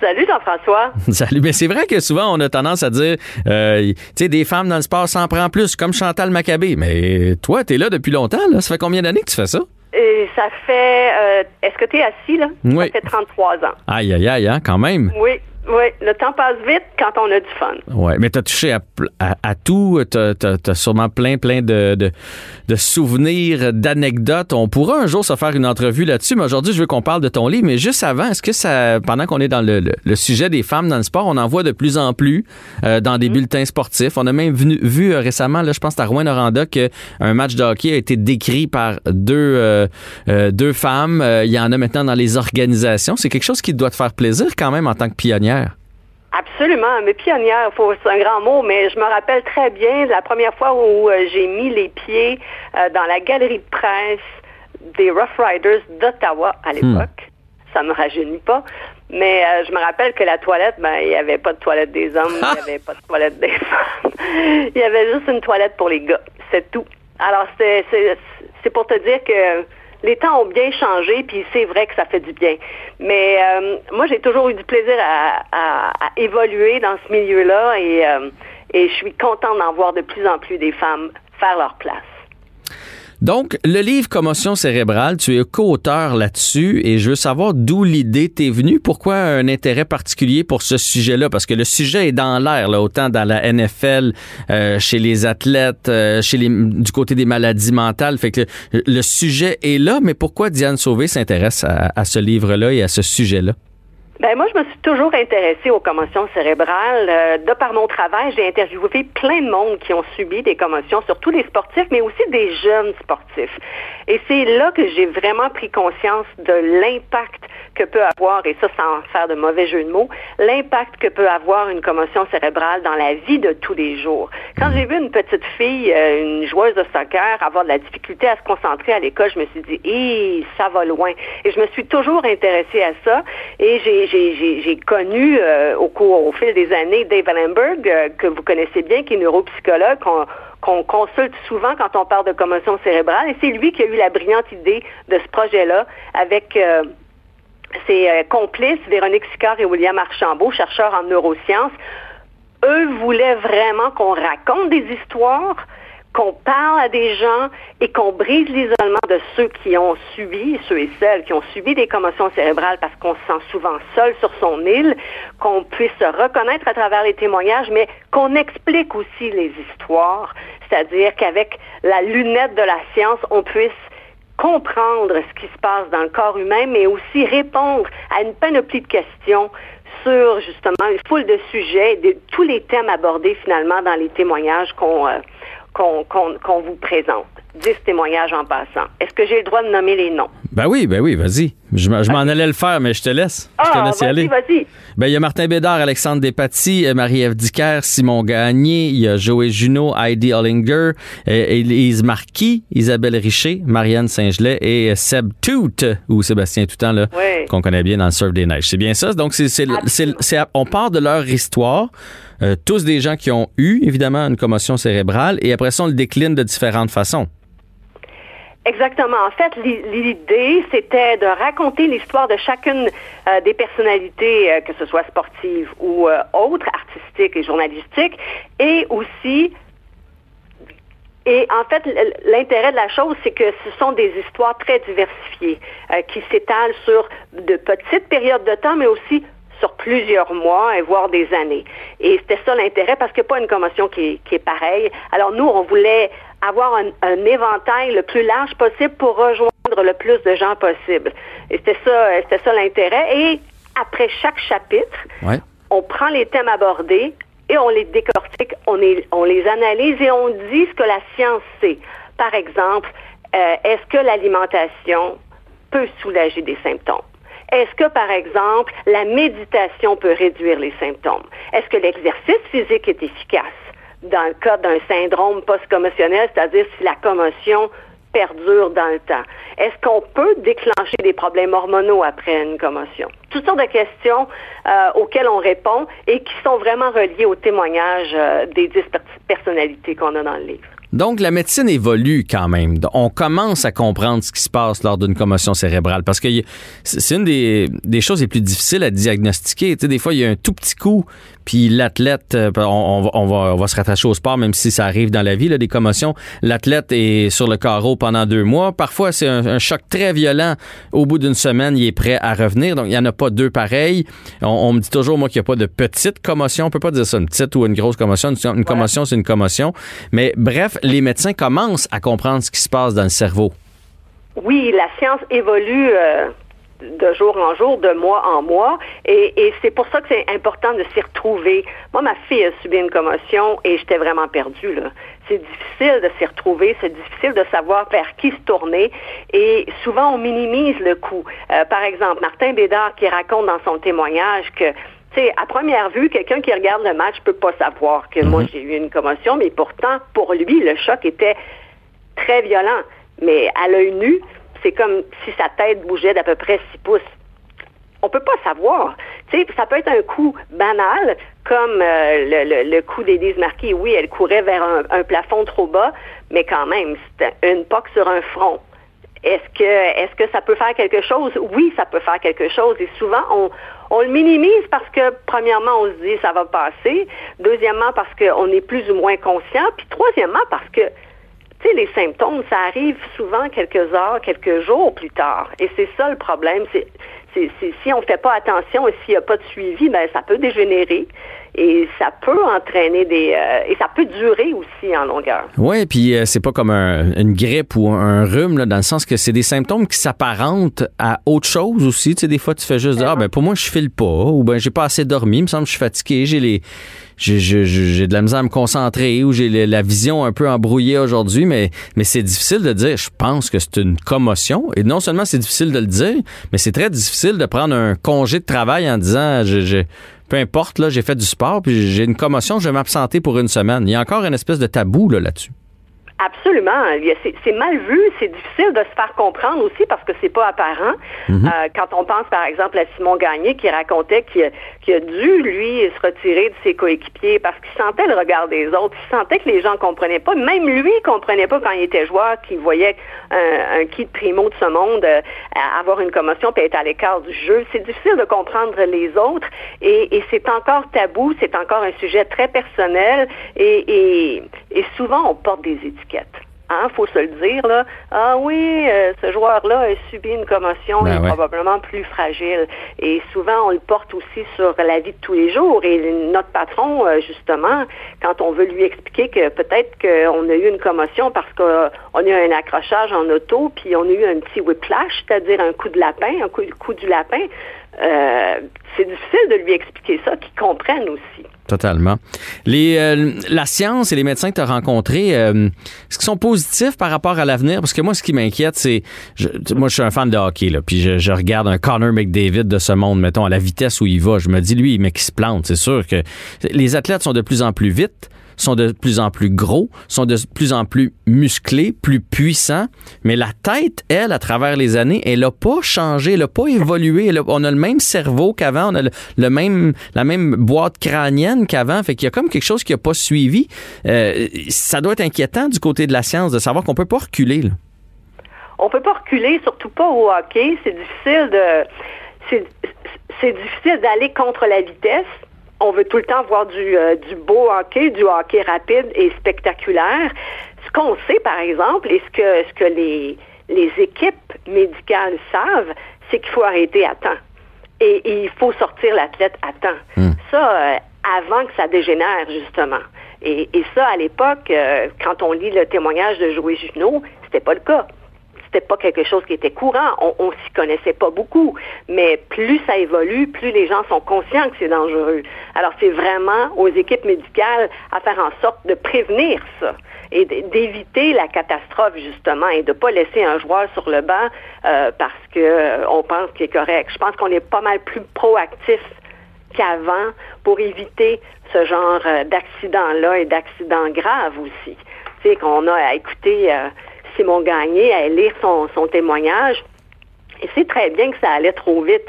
Salut Jean-François. Salut. Mais c'est vrai que souvent on a tendance à dire, euh, tu sais, des femmes dans le sport s'en prend plus, comme Chantal Maccabé. Mais toi, tu es là depuis longtemps. Là. Ça fait combien d'années que tu fais ça? Et ça fait. Euh, est-ce que tu es assis là? Oui. Ça fait 33 ans. Aïe, aïe, aïe, hein, quand même. Oui. Oui, le temps passe vite quand on a du fun. Oui, mais tu as touché à, à, tout. Tu as, sûrement plein, plein de, de, de souvenirs, d'anecdotes. On pourra un jour se faire une entrevue là-dessus, mais aujourd'hui, je veux qu'on parle de ton livre. Mais juste avant, est-ce que ça, pendant qu'on est dans le, le, sujet des femmes dans le sport, on en voit de plus en plus euh, dans des mm. bulletins sportifs? On a même vu, vu euh, récemment, là, je pense à Rouen-Noranda, qu'un match de hockey a été décrit par deux, euh, deux femmes. Il y en a maintenant dans les organisations. C'est quelque chose qui doit te faire plaisir quand même en tant que pionnière. Absolument, mais pionnière, c'est un grand mot, mais je me rappelle très bien la première fois où euh, j'ai mis les pieds euh, dans la galerie de presse des Rough Riders d'Ottawa à hmm. l'époque. Ça me rajeunit pas. Mais euh, je me rappelle que la toilette, ben, il n'y avait pas de toilette des hommes, il n'y avait pas de toilette des femmes. il y avait juste une toilette pour les gars. C'est tout. Alors, c'est pour te dire que les temps ont bien changé, puis c'est vrai que ça fait du bien. Mais euh, moi, j'ai toujours eu du plaisir à, évoluer dans ce milieu-là euh, et je suis contente d'en voir de plus en plus des femmes faire leur place. Donc, le livre Commotion cérébrale, tu es co-auteur là-dessus et je veux savoir d'où l'idée t'est venue. Pourquoi un intérêt particulier pour ce sujet-là? Parce que le sujet est dans l'air, autant dans la NFL, euh, chez les athlètes, euh, chez les, du côté des maladies mentales. Fait que le, sujet est là, mais pourquoi Diane Sauvé s'intéresse à ce livre-là et à ce sujet-là? Ben moi, je me suis toujours intéressée aux commotions cérébrales. Euh, de par mon travail, j'ai interviewé plein de monde qui ont subi des commotions, surtout les sportifs, mais aussi des jeunes sportifs. Et c'est là que j'ai vraiment pris conscience de l'impact que peut avoir, et ça sans faire de mauvais jeu de mots, l'impact que peut avoir une commotion cérébrale dans la vie de tous les jours. Quand j'ai vu une petite fille, euh, une joueuse de soccer, avoir de la difficulté à se concentrer à l'école, je me suis dit, hé, ça va loin. Et je me suis toujours intéressée à ça. Et j'ai connu euh, au cours, au fil des années, Dave Allenberg, euh, que vous connaissez bien, qui est neuropsychologue, qu'on consulte souvent quand on parle de commotion cérébrale. Et c'est lui qui a eu la brillante idée de ce projet-là avec ses euh, complices, Véronique Sicard et William Archambault, chercheurs en neurosciences, eux voulaient vraiment qu'on raconte des histoires, qu'on parle à des gens et qu'on brise l'isolement de ceux qui ont subi, ceux et celles qui ont subi des commotions cérébrales parce qu'on se sent souvent seul sur son île, qu'on puisse se reconnaître à travers les témoignages, mais qu'on explique aussi les histoires, c'est-à-dire qu'avec la lunette de la science, on puisse comprendre ce qui se passe dans le corps humain, mais aussi répondre à une panoplie de questions sur justement une foule de sujets, de tous les thèmes abordés finalement dans les témoignages qu'on euh, qu'on vous présente. Dix témoignages en passant. Est-ce que j'ai le droit de nommer les noms? Ben oui, ben oui, vas-y. Je, m'en allais le faire, mais je te laisse. je te ah, laisse y aller. Vas-y. Ben, il y a Martin Bédard, Alexandre Despatie, euh, Marie-Ève Dicker, Simon Gagné, il y a Joël Junot, Heidi Hollinger, Élise euh, Marquis, Isabelle Richer, Marianne Saint-Gelais et Seb Tout, ou Sébastien Toutan, là, qu'on connaît bien dans le Surf des Neiges. C'est bien ça? Donc, c'est, on part de leur histoire. Euh, tous des gens qui ont eu, évidemment, une commotion cérébrale, et après ça, on le décline de différentes façons. Exactement. En fait, l'idée, c'était de raconter l'histoire de chacune euh, des personnalités, euh, que ce soit sportives ou euh, autres, artistiques et journalistiques, et aussi et en fait, l'intérêt de la chose, c'est que ce sont des histoires très diversifiées qui s'étalent sur de petites périodes de temps, mais aussi sur plusieurs mois et voire des années. Et c'était ça l'intérêt parce qu'il n'y a pas une commotion qui est, qui est pareille. Alors nous, on voulait avoir un, éventail le plus large possible pour rejoindre le plus de gens possible. Et c'était ça, c'était ça l'intérêt. Et après chaque chapitre, on prend les thèmes abordés et on les décortique, on, on les analyse et on dit ce que la science sait. Par exemple, euh, est-ce que l'alimentation peut soulager des symptômes? Est-ce que, par exemple, la méditation peut réduire les symptômes? Est-ce que l'exercice physique est efficace? dans le cas d'un syndrome post-commotionnel, c'est-à-dire si la commotion perdure dans le temps. Est-ce qu'on peut déclencher des problèmes hormonaux après une commotion? Toutes sortes de questions euh, auxquelles on répond et qui sont vraiment reliées au témoignage euh, des dix personnalités qu'on a dans le livre. Donc, la médecine évolue quand même. On commence à comprendre ce qui se passe lors d'une commotion cérébrale parce que c'est une des, choses les plus difficiles à diagnostiquer. Tu sais, des fois, il y a un tout petit coup, puis l'athlète, euh, on, on, va, on va se rattacher au sport, même si ça arrive dans la vie, là, des commotions. L'athlète est sur le carreau pendant deux mois. Parfois, c'est un, choc très violent. Au bout d'une semaine, il est prêt à revenir. Donc, il n'y en a pas deux pareils. On, me dit toujours, moi, qu'il n'y a pas de petite commotion. On peut pas dire ça, une petite ou une grosse commotion. Une, commotion, c'est une commotion. Mais bref, les médecins commencent à comprendre ce qui se passe dans le cerveau. Oui, la science évolue. Euh, de jour en jour, de mois en mois. Et, c'est pour ça que c'est important de s'y retrouver. Moi, ma fille a subi une commotion et j'étais vraiment perdue. C'est difficile de s'y retrouver, c'est difficile de savoir vers qui se tourner. Et souvent, on minimise le coup. Euh, par exemple, Martin Bédard qui raconte dans son témoignage que sais, à première vue, quelqu'un qui regarde le match peut pas savoir que moi mhm. j'ai eu une commotion, mais pourtant, pour lui, le choc était très violent. Mais à l'œil nu, c'est comme si sa tête bougeait d'à peu près 6 pouces. On peut pas savoir. Tu ça peut être un coup banal, comme euh, le, coup d'Élise Marquis. Oui, elle courait vers un, plafond trop bas, mais quand même, c'était une poque sur un front. Est-ce que est-ce que ça peut faire quelque chose? Oui, ça peut faire quelque chose. Et souvent, on, le minimise parce que, premièrement, on se dit ça va passer. Deuxièmement, parce qu'on est plus ou moins conscient. Puis troisièmement, parce que tu sais, les symptômes, ça arrive souvent quelques heures, quelques jours plus tard. Et c'est ça le problème. C'est, si on ne fait pas attention et s'il n'y a pas de suivi, ben ça peut dégénérer et ça peut entraîner des euh, et ça peut durer aussi en longueur. Oui, puis euh, c'est pas comme une grippe ou un rhume là, dans le sens que c'est des symptômes qui s'apparentent à autre chose aussi. Tu sais, des fois tu fais juste dire, ah ben pour moi je file pas ou ben j'ai pas assez dormi, il me semble que je suis fatigué, j'ai les j'ai de la misère à me concentrer ou j'ai la vision un peu embrouillée aujourd'hui, mais, mais c'est difficile de dire, je pense que c'est une commotion. Et non seulement c'est difficile de le dire, mais c'est très difficile de prendre un congé de travail en disant, je, peu importe, là, j'ai fait du sport, puis j'ai une commotion, je vais m'absenter pour une semaine. Il y a encore une espèce de tabou là-dessus. Absolument. C'est mal vu, c'est difficile de se faire comprendre aussi parce que c'est pas apparent. Mhm. Euh, quand on pense par exemple à Simon Gagné qui racontait qu'il a dû lui se retirer de ses coéquipiers parce qu'il sentait le regard des autres, il sentait que les gens comprenaient pas. Même lui comprenait pas quand il était joueur, qu'il voyait un, un kit primo de ce monde euh, avoir une commotion puis être à l'écart du jeu. C'est difficile de comprendre les autres et, et c'est encore tabou, c'est encore un sujet très personnel et, et, et souvent on porte des étiquettes étiquette. Hein, faut se le dire là. Ah oui, euh, ce joueur-là a subi une commotion, ben il est probablement plus fragile. Et souvent, on le porte aussi sur la vie de tous les jours. Et notre patron, euh, justement, quand on veut lui expliquer que peut-être qu'on a eu une commotion parce qu'on a eu un accrochage en auto, puis on a eu un petit whiplash, c'est-à-dire un coup de lapin, un coup, coup du lapin, euh, c'est difficile de lui expliquer ça, qu'il comprenne aussi. Totalement. Les, euh, la science et les médecins que tu as rencontrés, euh, est-ce qu'ils sont positifs par rapport à l'avenir? Parce que moi, ce qui m'inquiète, c'est. moi, je suis un fan de hockey, là, puis je, regarde un Connor McDavid de ce monde, mettons, à la vitesse où il va. Je me dis, lui, mais qui se plante. C'est sûr que les athlètes sont de plus en plus vite sont de plus en plus gros, sont de plus en plus musclés, plus puissants, mais la tête, elle, à travers les années, elle n'a pas changé, elle n'a pas évolué. on a le même cerveau qu'avant, on a le, même, la même boîte crânienne qu'avant, fait qu'il y a comme quelque chose qui n'a pas suivi. Euh, ça doit être inquiétant du côté de la science de savoir qu'on peut pas reculer. Là. On peut pas reculer, surtout pas au hockey. C'est difficile de c'est difficile d'aller contre la vitesse on veut tout le temps voir du, euh, du beau hockey, du hockey rapide et spectaculaire. Ce qu'on sait, par exemple, et ce que, ce que les, les équipes médicales savent, c'est qu'il faut arrêter à temps. Et, il faut sortir l'athlète à temps. Hmm. Ça, euh, avant que ça dégénère, justement. Et, et ça, à l'époque, euh, quand on lit le témoignage de Joey Junot, c'était pas le cas c'était pas quelque chose qui était courant. On, on s'y connaissait pas beaucoup. Mais plus ça évolue, plus les gens sont conscients que c'est dangereux. Alors, c'est vraiment aux équipes médicales à faire en sorte de prévenir ça et d'éviter la catastrophe justement et de pas laisser un joueur sur le banc euh, parce que euh, pense qu'il est correct. Je pense qu'on est pas mal plus proactif qu'avant pour éviter ce genre euh, d'accident-là et d'accidents graves aussi. Tu sais qu'on a à écouter Simon Gagné à lire son, son témoignage. Et c'est très bien que ça allait trop vite.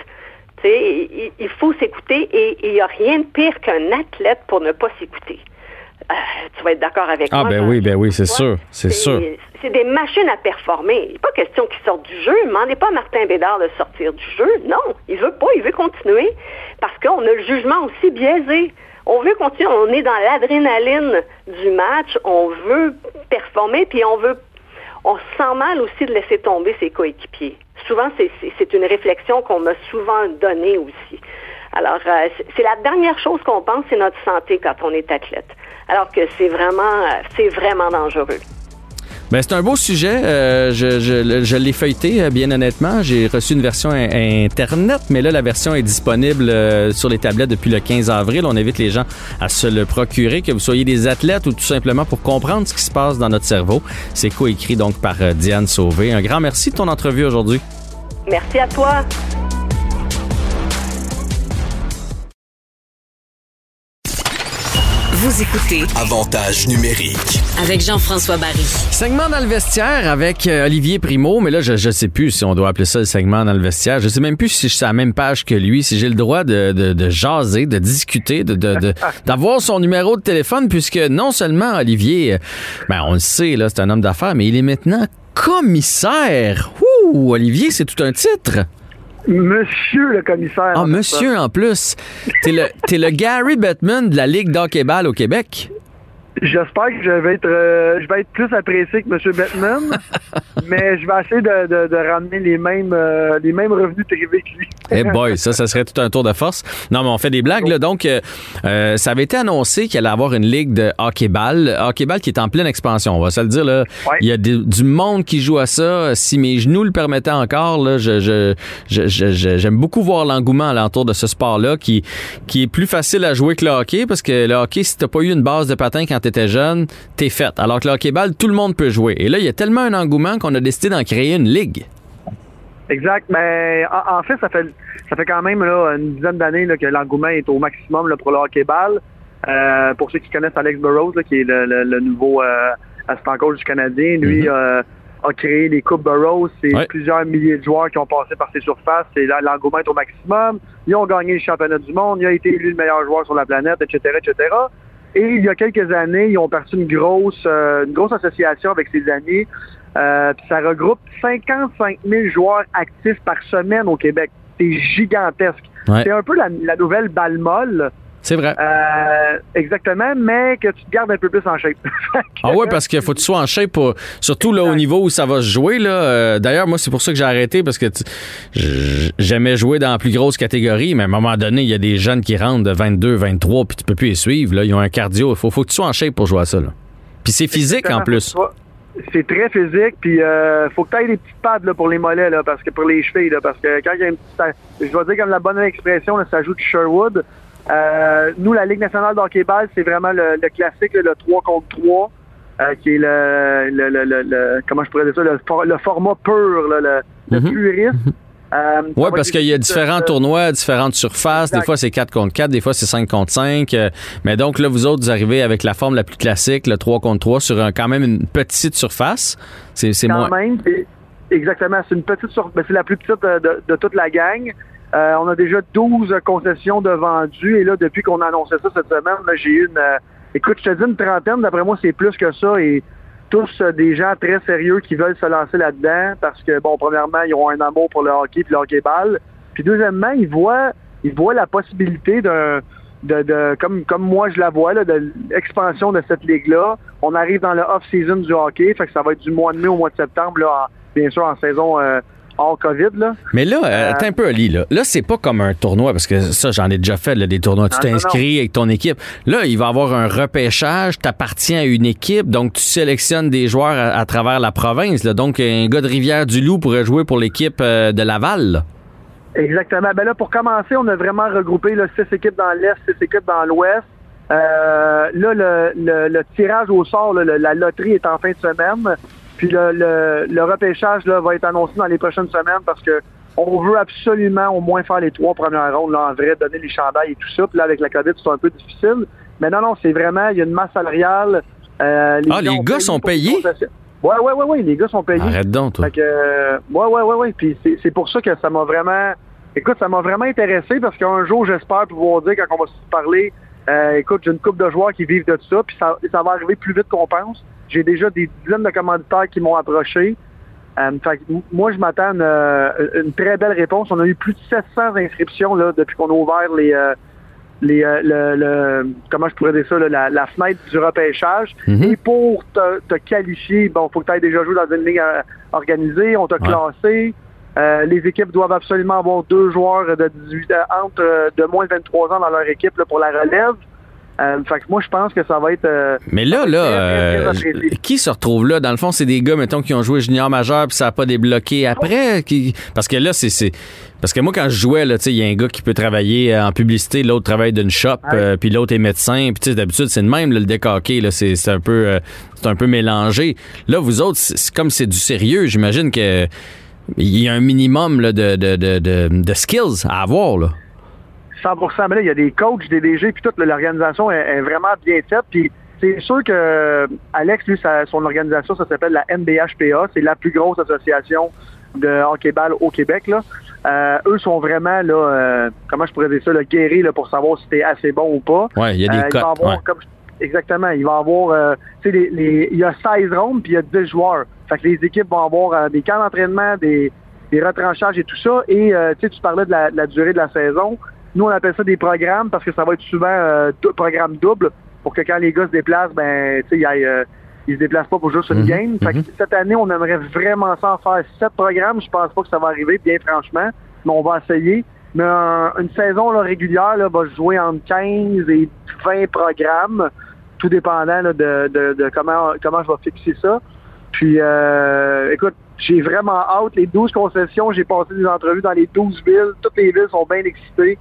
Il, il, faut s'écouter et il n'y a rien de pire qu'un athlète pour ne pas s'écouter. Euh, tu vas être d'accord avec ah, moi. Ah ben oui, ben oui, c'est sûr, c'est sûr. C'est des machines à performer. Il n'est pas question qu'il sorte du jeu. Demandez pas à Martin Bédard de sortir du jeu. Non, il veut pas, il veut continuer parce qu'on a le jugement aussi biaisé. On veut continuer, on est dans l'adrénaline du match, on veut performer, puis on veut on se sent mal aussi de laisser tomber ses coéquipiers. Souvent, c'est une réflexion qu'on m'a souvent donnée aussi. Alors, euh, c'est la dernière chose qu'on pense, c'est notre santé quand on est athlète. Alors que c'est vraiment, euh, c'est vraiment dangereux. Ben, c'est un beau sujet. Euh, je, je, l'ai feuilleté, euh, bien honnêtement. J'ai reçu une version Internet, mais là, la version est disponible euh, sur les tablettes depuis le 15 avril. On invite les gens à se le procurer, que vous soyez des athlètes ou tout simplement pour comprendre ce qui se passe dans notre cerveau. C'est coécrit donc par Diane Sauvé. Un grand merci de ton entrevue aujourd'hui. Merci à toi. Vous écoutez Avantage numérique avec Jean-François Barry. Segment dans le vestiaire avec euh, Olivier Primo, mais là je je sais plus si on doit appeler ça le segment dans le vestiaire. Je sais même plus si je suis à la même page que lui, si j'ai le droit de, de, de jaser, de discuter, de d'avoir son numéro de téléphone puisque non seulement Olivier, euh, ben on le sait là, c'est un homme d'affaires, mais il est maintenant commissaire. Ouh, Olivier, c'est tout un titre. Monsieur le commissaire. Ah, monsieur en plus. T'es le, es le Gary Bettman de la Ligue d'hockey-ball au Québec. J'espère que je vais être euh, je vais être plus apprécié que M. Bettman, mais je vais essayer de, de, ramener les mêmes euh, les mêmes revenus privés que lui. Eh boy, ça, ça serait tout un tour de force. Non, mais on fait des blagues, là. Donc, euh, ça avait été annoncé qu'il allait avoir une ligue de hockey-ball. Hockey-ball qui est en pleine expansion, on va se le dire, là. Il y a du monde qui joue à ça. Si mes genoux le permettaient encore, là, je, je, je, j'aime beaucoup voir l'engouement alentour de ce sport-là qui, qui est plus facile à jouer que le hockey parce que le hockey, si t'as pas eu une base de patin quand t'étais jeune, t'es fait. Alors que le hockey-ball, tout le monde peut jouer. Et là, il y a tellement un engouement qu'on a décidé d'en créer une ligue. Exact. Mais en, fait, ça fait ça fait quand même là, une dizaine d'années que l'engouement est au maximum pour le hockey-ball. Euh, pour ceux qui connaissent Alex Burrows, qui est le, nouveau euh, assistant coach du Canadien, lui mm-hmm. euh, a créé les Coupes Burrows. C'est plusieurs milliers de joueurs qui ont passé par ses surfaces. Et l'engouement est au maximum. Ils ont gagné le championnat du monde. Il a été élu le meilleur joueur sur la planète, etc., etc. Et il y a quelques années, ils ont parti une grosse, euh, une grosse association avec ses amis. Euh, ça regroupe 55 000 joueurs actifs par semaine au Québec. C'est gigantesque. C'est un peu la, nouvelle balle molle. C'est vrai. Euh, exactement, mais que tu te gardes un peu plus en shape. ah ouais, parce qu'il faut que tu sois en shape, pour, surtout là, au niveau où ça va se jouer. Là. Euh, d'ailleurs, moi, c'est pour ça que j'ai arrêté, parce que j'aimais jouer dans la plus grosse catégorie, mais à un moment donné, il y a des jeunes qui rentrent de 22, 23, puis tu peux plus les suivre. Là. Ils ont un cardio. Il faut, faut que tu sois en shape pour jouer à ça. Là. Puis c'est physique en plus. C'est très physique, puis euh, faut que tu aies des petites pads là, pour les mollets, là, parce que pour les chevilles, là, parce que quand il y a une petite... Je vais dire comme la bonne expression, là, ça joue de Sherwood. Euh, nous, la Ligue nationale d'hockey-ball, c'est vraiment le, classique, le 3 contre 3, euh, qui est le, le, le, comment je pourrais dire ça, le, format pur, le, mhm. puriste. Euh, oui, parce qu'il y a différents tournois, différentes surfaces. Des fois, c'est 4 contre 4, des fois, c'est 5 contre 5. mais donc, là, vous autres, vous arrivez avec la forme la plus classique, le 3 contre 3, sur un, quand même une petite surface. C'est moins. Même, exactement. C'est une petite surface. Ben, c'est la plus petite de, de, toute la gang. Euh, on a déjà 12 concessions de vendus et là, depuis qu'on a annoncé ça cette semaine, j'ai eu une... Euh, écoute, je te dis une trentaine, d'après moi, c'est plus que ça et tous euh, des gens très sérieux qui veulent se lancer là-dedans parce que, bon, premièrement, ils ont un amour pour le hockey et le hockey-ball. Puis deuxièmement, ils voient, ils voient la possibilité d'un... De, comme, moi je la vois, là, de l'expansion de cette ligue-là. On arrive dans le off-season du hockey, ça va être du mois de mai au mois de septembre, bien sûr en saison hors COVID. Là. Mais là, euh, attends un peu, Ali. Là, là c'est pas comme un tournoi, parce que ça, j'en ai déjà fait, là, des tournois. Tu t'inscris avec ton équipe. Là, il va y avoir un repêchage. Tu appartiens à une équipe, donc tu sélectionnes des joueurs à, travers la province. Là. Donc, un gars de Rivière-du-Loup pourrait jouer pour l'équipe euh, de Laval. Exactement. Ben là, pour commencer, on a vraiment regroupé là, six équipes dans l'Est, six équipes dans l'Ouest. Euh, là, le, le, tirage au sort, la loterie est en fin de semaine. Puis le, le, repêchage là, va être annoncé dans les prochaines semaines parce que on veut absolument au moins faire les trois premières rondes, là, en vrai, donner les chandails et tout ça. Puis là, avec la COVID, c'est un peu difficile. Mais non, non, c'est vraiment, il y a une masse salariale. Euh, les ah, les gars sont payés? Ouais, ouais, ouais, ouais, les gars sont payés. Arrête donc, toi. Fait que, euh, ouais, ouais, ouais, ouais. Puis c'est pour ça que ça m'a vraiment, écoute, ça m'a vraiment intéressé parce qu'un jour, j'espère pouvoir dire, quand on va se parler, euh, écoute, j'ai une coupe de joueurs qui vivent de ça, puis ça, ça va arriver plus vite qu'on pense. J'ai déjà des dizaines de commanditaires qui m'ont approché. Euh, moi, je m'attends à euh, une, très belle réponse. On a eu plus de 700 inscriptions là, depuis qu'on a ouvert les, euh, les le, comment je pourrais dire ça, la, fenêtre du repêchage. Mhm. Et pour te, qualifier, bon, faut que tu aies déjà joué dans une ligue organisée. On t'a classé. Les équipes doivent absolument avoir deux joueurs de 18 entre de moins de 23 ans dans leur équipe pour la relève. Euh, fait que moi, je pense que ça va être. Euh, mais là, là, euh, qui se retrouve là? Dans le fond, c'est des gars, mettons, qui ont joué junior majeur puis ça n'a pas débloqué après. Qui... Parce que là, c'est. Parce que moi, quand je jouais, il y a un gars qui peut travailler en publicité, l'autre travaille d'une shop, puis l'autre est médecin. Puis d'habitude, c'est le même, le décaqué. C'est un, peu, c'est un peu mélangé. Là, vous autres, c'est comme c'est du sérieux. J'imagine que il y a un minimum là, de, de, de, de, skills à avoir. Là. 100 Mais là, il y a des coachs, des DG, puis toute l'organisation est, vraiment bien faite. Puis c'est sûr que Alex, lui, son organisation, ça s'appelle la NBHPA. C'est la plus grosse association de hockey-ball au Québec. Là. Euh, eux sont vraiment, là, euh, comment je pourrais dire ça, là, pour savoir si t'es assez bon ou pas. Oui, il y a des euh, exactement, il va avoir, tu sais, il y a 16 rondes, puis il y a 10 joueurs. Fait que les équipes vont avoir des camps d'entraînement, des, des retranchages et tout ça. Et tu tu parlais de la, durée de la saison. Nous, on appelle ça des programmes parce que ça va être souvent euh, programme double pour que quand les gars se déplacent, ben, tu sais, ils se déplacent pas pour sur une mhm. game. Fait que mhm. cette année, on aimerait vraiment s'en faire sept programmes. Je pense pas que ça va arriver, bien franchement, mais on va essayer. Mais une saison là, régulière là, va jouer entre 15 et 20 programmes, tout dépendant de, de, comment, comment je vais fixer ça. Puis, euh, écoute, j'ai vraiment hâte. Les 12 concessions, j'ai passé des entrevues dans les 12 villes. Toutes les villes sont bien excitées.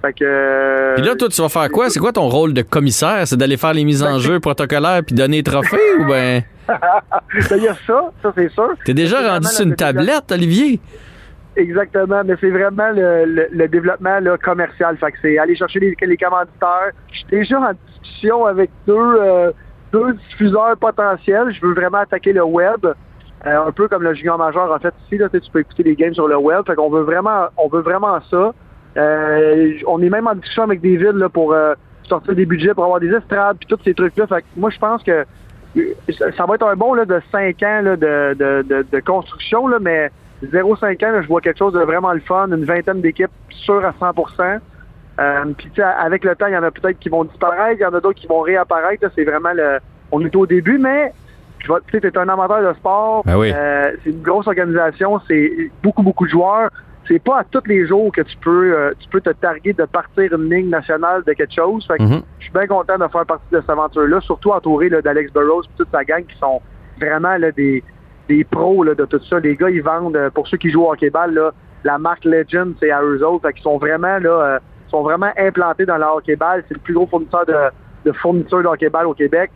Fait que, euh, puis là, toi, tu vas faire quoi? C'est quoi ton rôle de commissaire? C'est d'aller faire les mises en jeu protocolaires puis donner les trophées ou ben? ben? Il y a ça, ça c'est sûr. T'es déjà rendu sur une tablette, Olivier? Exactement, mais c'est vraiment le, développement commercial. Fait que c'est aller chercher les, les commanditaires. Je suis déjà en discussion avec deux, euh, deux diffuseurs potentiels. Je veux vraiment attaquer le web. Euh, un peu comme le junior majeur en fait ici, là, tu peux écouter les games sur le web. Fait qu'on veut vraiment on veut vraiment ça. Euh, on est même en discussion avec des villes là, pour euh, sortir des budgets, pour avoir des estrades, puis tous ces trucs-là. Fait moi, je pense que ça va être un bon là, de 5 ans là, de, construction, là, mais 0,5 ans, je vois quelque chose de vraiment le fun, une vingtaine d'équipes sûres à 100 euh, Puis avec le temps, il y en a peut-être qui vont disparaître, il y en a d'autres qui vont réapparaître. C'est vraiment le... On est au début, mais tu es un amateur de sport. Ben euh, c'est une grosse organisation, c'est beaucoup, beaucoup de joueurs c'est pas à tous les jours que tu peux euh, tu peux te targuer de partir une ligne nationale de quelque chose. Fait mhm. Je suis bien content de faire partie de cette aventure-là, surtout entouré d'Alex Burrows et toute sa gang qui sont vraiment là, des, des pros là, de tout ça. Les gars, ils vendent, euh, pour ceux qui jouent au hockey-ball, la marque Legend, c'est à eux autres. Fait sont vraiment là, euh, sont vraiment implantés dans le hockey-ball. C'est le plus gros fournisseur de, de fournitures de hockey-ball au Québec.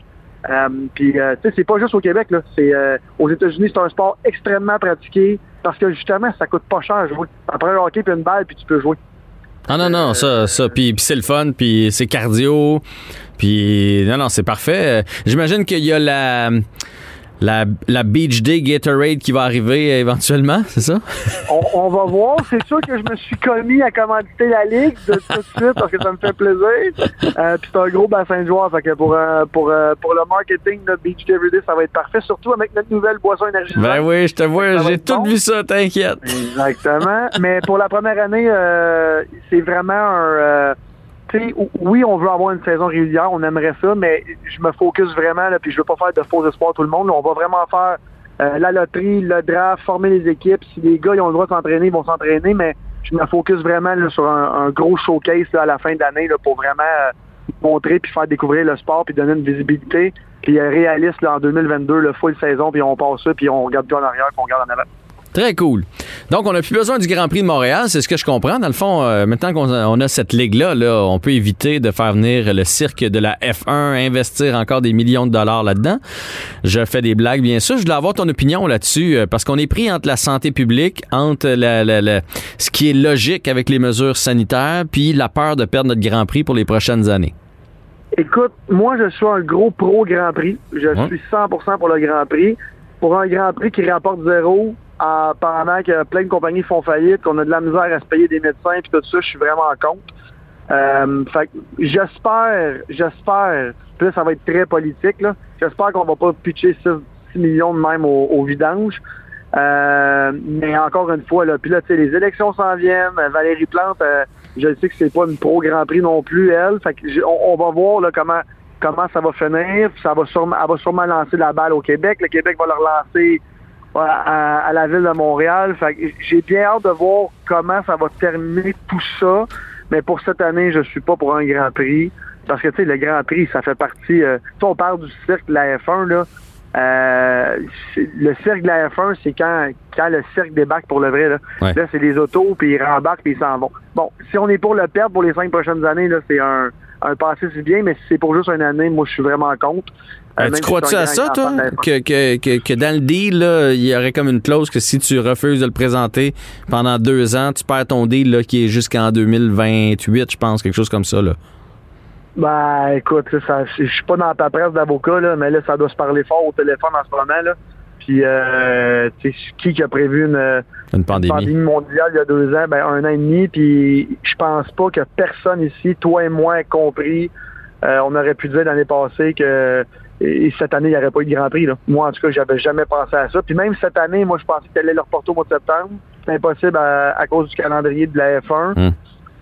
Euh, puis, euh, tu sais, c'est pas juste au Québec, là. C'est aux États-Unis, c'est un sport extrêmement pratiqué. Parce que justement, ça coûte pas cher à jouer. Après un hockey puis une balle, puis tu peux jouer. Ah non, non, ça, ça, puis, c'est le fun, puis c'est cardio, puis non, non, c'est parfait. J'imagine qu'il y a la la, la Beach Day Gatorade qui va arriver éventuellement, c'est ça? On, va voir. C'est sûr que je me suis commis à commanditer la Ligue de tout de suite parce que ça me fait plaisir. Euh, puis c'est un gros bassin de joueurs. Fait que pour, euh, pour, euh, pour le marketing de Beach Day Everyday, ça va être parfait. Surtout avec notre nouvelle boisson énergisante. Ben oui, je te vois, j'ai tout vu ça, t'inquiète. Exactement. Mais pour la première année, c'est vraiment un oui, on veut avoir une saison régulière, on aimerait ça, mais je me focus vraiment, là, puis je veux pas faire de faux espoirs tout le monde. on va vraiment faire euh, la loterie, le draft, former les équipes. Si les gars ont le droit de s'entraîner, ils vont s'entraîner, mais je me focus vraiment sur un, gros showcase à la fin d'année pour vraiment euh, montrer puis faire découvrir le sport puis donner une visibilité. Puis euh, réaliste en 2022, le full saison, puis on passe ça, puis on regarde tout en arrière, puis on regarde en avant. Très cool. Donc, on n'a plus besoin du Grand Prix de Montréal, c'est ce que je comprends. Dans le fond, euh, maintenant qu'on a, cette ligue-là, là, on peut éviter de faire venir le cirque de la F1, investir encore des millions de dollars là-dedans. Je fais des blagues, bien sûr. Je voulais avoir ton opinion là-dessus, euh, parce qu'on est pris entre la santé publique, entre la, ce qui est logique avec les mesures sanitaires, puis la peur de perdre notre Grand Prix pour les prochaines années. Écoute, moi, je suis un gros pro Grand Prix. Je suis 100% pour le Grand Prix. Pour un Grand Prix qui rapporte zéro, pendant que plein de compagnies font faillite, qu'on a de la misère à se payer des médecins et tout ça, je suis vraiment en compte. Euh, fait j'espère, j'espère, puis là, ça va être très politique, là. J'espère qu'on va pas pitcher 6, millions de même au, vidange. Euh, mais encore une fois, puis là, les élections s'en viennent. Valérie Plante, euh, je sais que c'est pas une pro Grand Prix non plus, elle. Fait on, va voir là, comment comment ça va finir. Ça va sûrement, elle va sûrement lancer la balle au Québec. Le Québec va leur lancer à, la ville de Montréal. j'ai bien hâte de voir comment ça va terminer tout ça. Mais pour cette année, je suis pas pour un Grand Prix. Parce que tu sais, le Grand Prix, ça fait partie. Euh, on parle du cirque de la F1, là. Euh, le cirque de la F1, c'est quand, quand le cirque débarque pour le vrai. Là, là c'est les autos, puis ils rembarquent, puis ils s'en vont. Bon, si on est pour le perdre pour les cinq prochaines années, là, c'est un, un passé si bien, mais si c'est pour juste une année, moi, je suis vraiment contre. Euh, tu crois-tu à ça, toi? Que, que, que, que, dans le deal, là, il y aurait comme une clause que si tu refuses de le présenter pendant deux ans, tu perds ton deal là, qui est jusqu'en 2028, je pense, quelque chose comme ça. Là. Ben, écoute, je suis pas dans ta presse d'avocat, là, mais là, ça doit se parler fort au téléphone en ce moment. Là. Puis, euh, qui qui a prévu une, une, pandémie. mondiale il y a deux ans? Ben, un an et demi. Puis, je pense pas que personne ici, toi et moi, ait compris. Euh, on aurait pu dire l'année passée que et cette année, il n'y aurait pas eu de Grand Prix. Là. Moi, en tout cas, j'avais jamais pensé à ça. Puis même cette année, moi, je pensais qu'elle allait leur porter au mois de septembre. C'est impossible à, cause du calendrier de la F1. Hmm.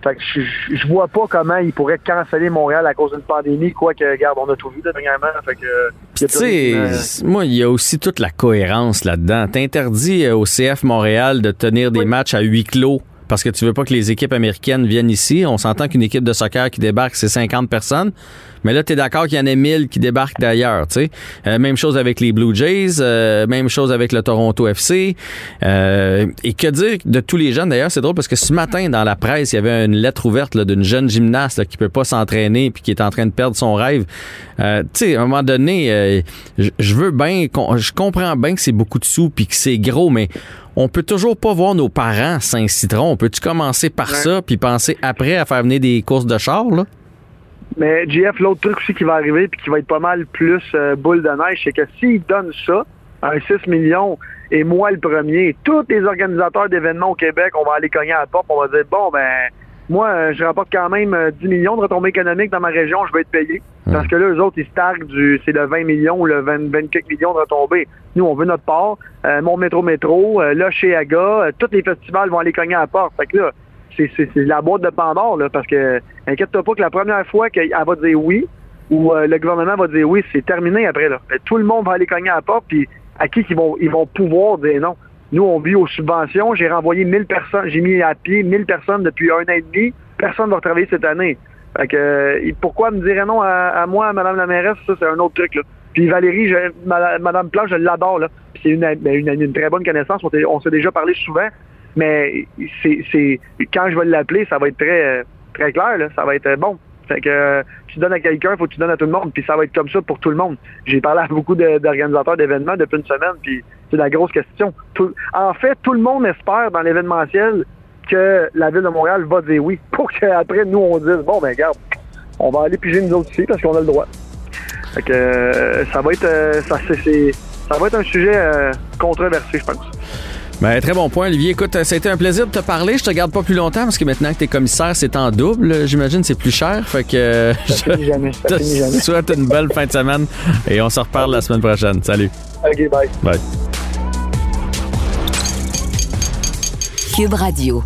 Fait que je, je, vois pas comment ils pourraient canceller Montréal à cause d'une pandémie, quoique, regarde, on a tout vu dernièrement. Fait que, tu sais, moi, il y a aussi toute la cohérence là-dedans. T'interdis euh, au CF Montréal de tenir des matchs à huis clos parce que tu veux pas que les équipes américaines viennent ici. On s'entend qu'une équipe de soccer qui débarque, c'est 50 personnes. Mais là, tu es d'accord qu'il y en ait 1000 qui débarquent d'ailleurs, tu sais. Euh, même chose avec les Blue Jays, euh, même chose avec le Toronto FC. Euh, et que dire de tous les jeunes, d'ailleurs, c'est drôle parce que ce matin, dans la presse, il y avait une lettre ouverte d'une jeune gymnaste qui peut pas s'entraîner puis qui est en train de perdre son rêve. tu sais, à un moment donné, je veux bien, je comprends bien que c'est beaucoup de sous puis que c'est gros, mais on peut toujours pas voir nos parents Saint-Citron. On peut-tu commencer par ça puis penser après à faire venir des courses de char, là? Mais GF, l'autre truc aussi qui va arriver puis qui va être pas mal plus euh, boule de neige, c'est que s'ils donnent ça, un 6 millions, et moi le premier, tous les organisateurs d'événements au Québec, on va aller cogner à la porte, on va dire, bon, ben, moi, euh, je rapporte quand même 10 euh, millions de retombées économiques dans ma région, je vais être payé. Parce que là, eux autres, ils se du, c'est le 20 millions ou le 20, 24 millions de retombées. Nous, on veut notre part. mon métro métro, là, chez AGA, tous les festivals vont aller cogner à la porte. Fait que là, c'est la boîte de Pandore, là, parce que inquiète-toi pas que la première fois qu'elle va dire oui, ou euh, le gouvernement va dire oui, c'est terminé après. Là. Tout le monde va aller cogner à la porte, puis à qui ils vont, ils vont pouvoir dire non. Nous, on vit aux subventions. J'ai renvoyé 1000 personnes, j'ai mis à pied 1000 personnes depuis un an et demi. Personne ne va travailler cette année. Fait euh, pourquoi me dirait non à, moi, à Mme la mairesse? Ça, c'est un autre truc. Là. Puis Valérie, je, Mme Plage, je l'adore. C'est une, une, une, très bonne connaissance. On s'est déjà parlé souvent. Mais c'est quand je vais l'appeler, ça va être très très clair, là. ça va être bon. Fait que euh, tu donnes à quelqu'un, il faut que tu donnes à tout le monde, puis ça va être comme ça pour tout le monde. J'ai parlé à beaucoup d'organisateurs d'événements depuis une semaine, puis c'est la grosse question. en fait, tout le monde espère dans l'événementiel que la ville de Montréal va dire oui, pour qu'après nous on dise bon ben regarde, on va aller piger nous autres ici parce qu'on a le droit. Fait que euh, ça va être euh, ça, ça va être un sujet controversé, je pense. Ben, très bon point, Olivier. Écoute, ça a été un plaisir de te parler. Je te garde pas plus longtemps parce que maintenant que tu es commissaire, c'est en double. J'imagine c'est plus cher. Fait que ça je jamais, ça te souhaite une belle fin de semaine et on se reparle la semaine prochaine. Salut. OK, bye. Bye. Cube Radio.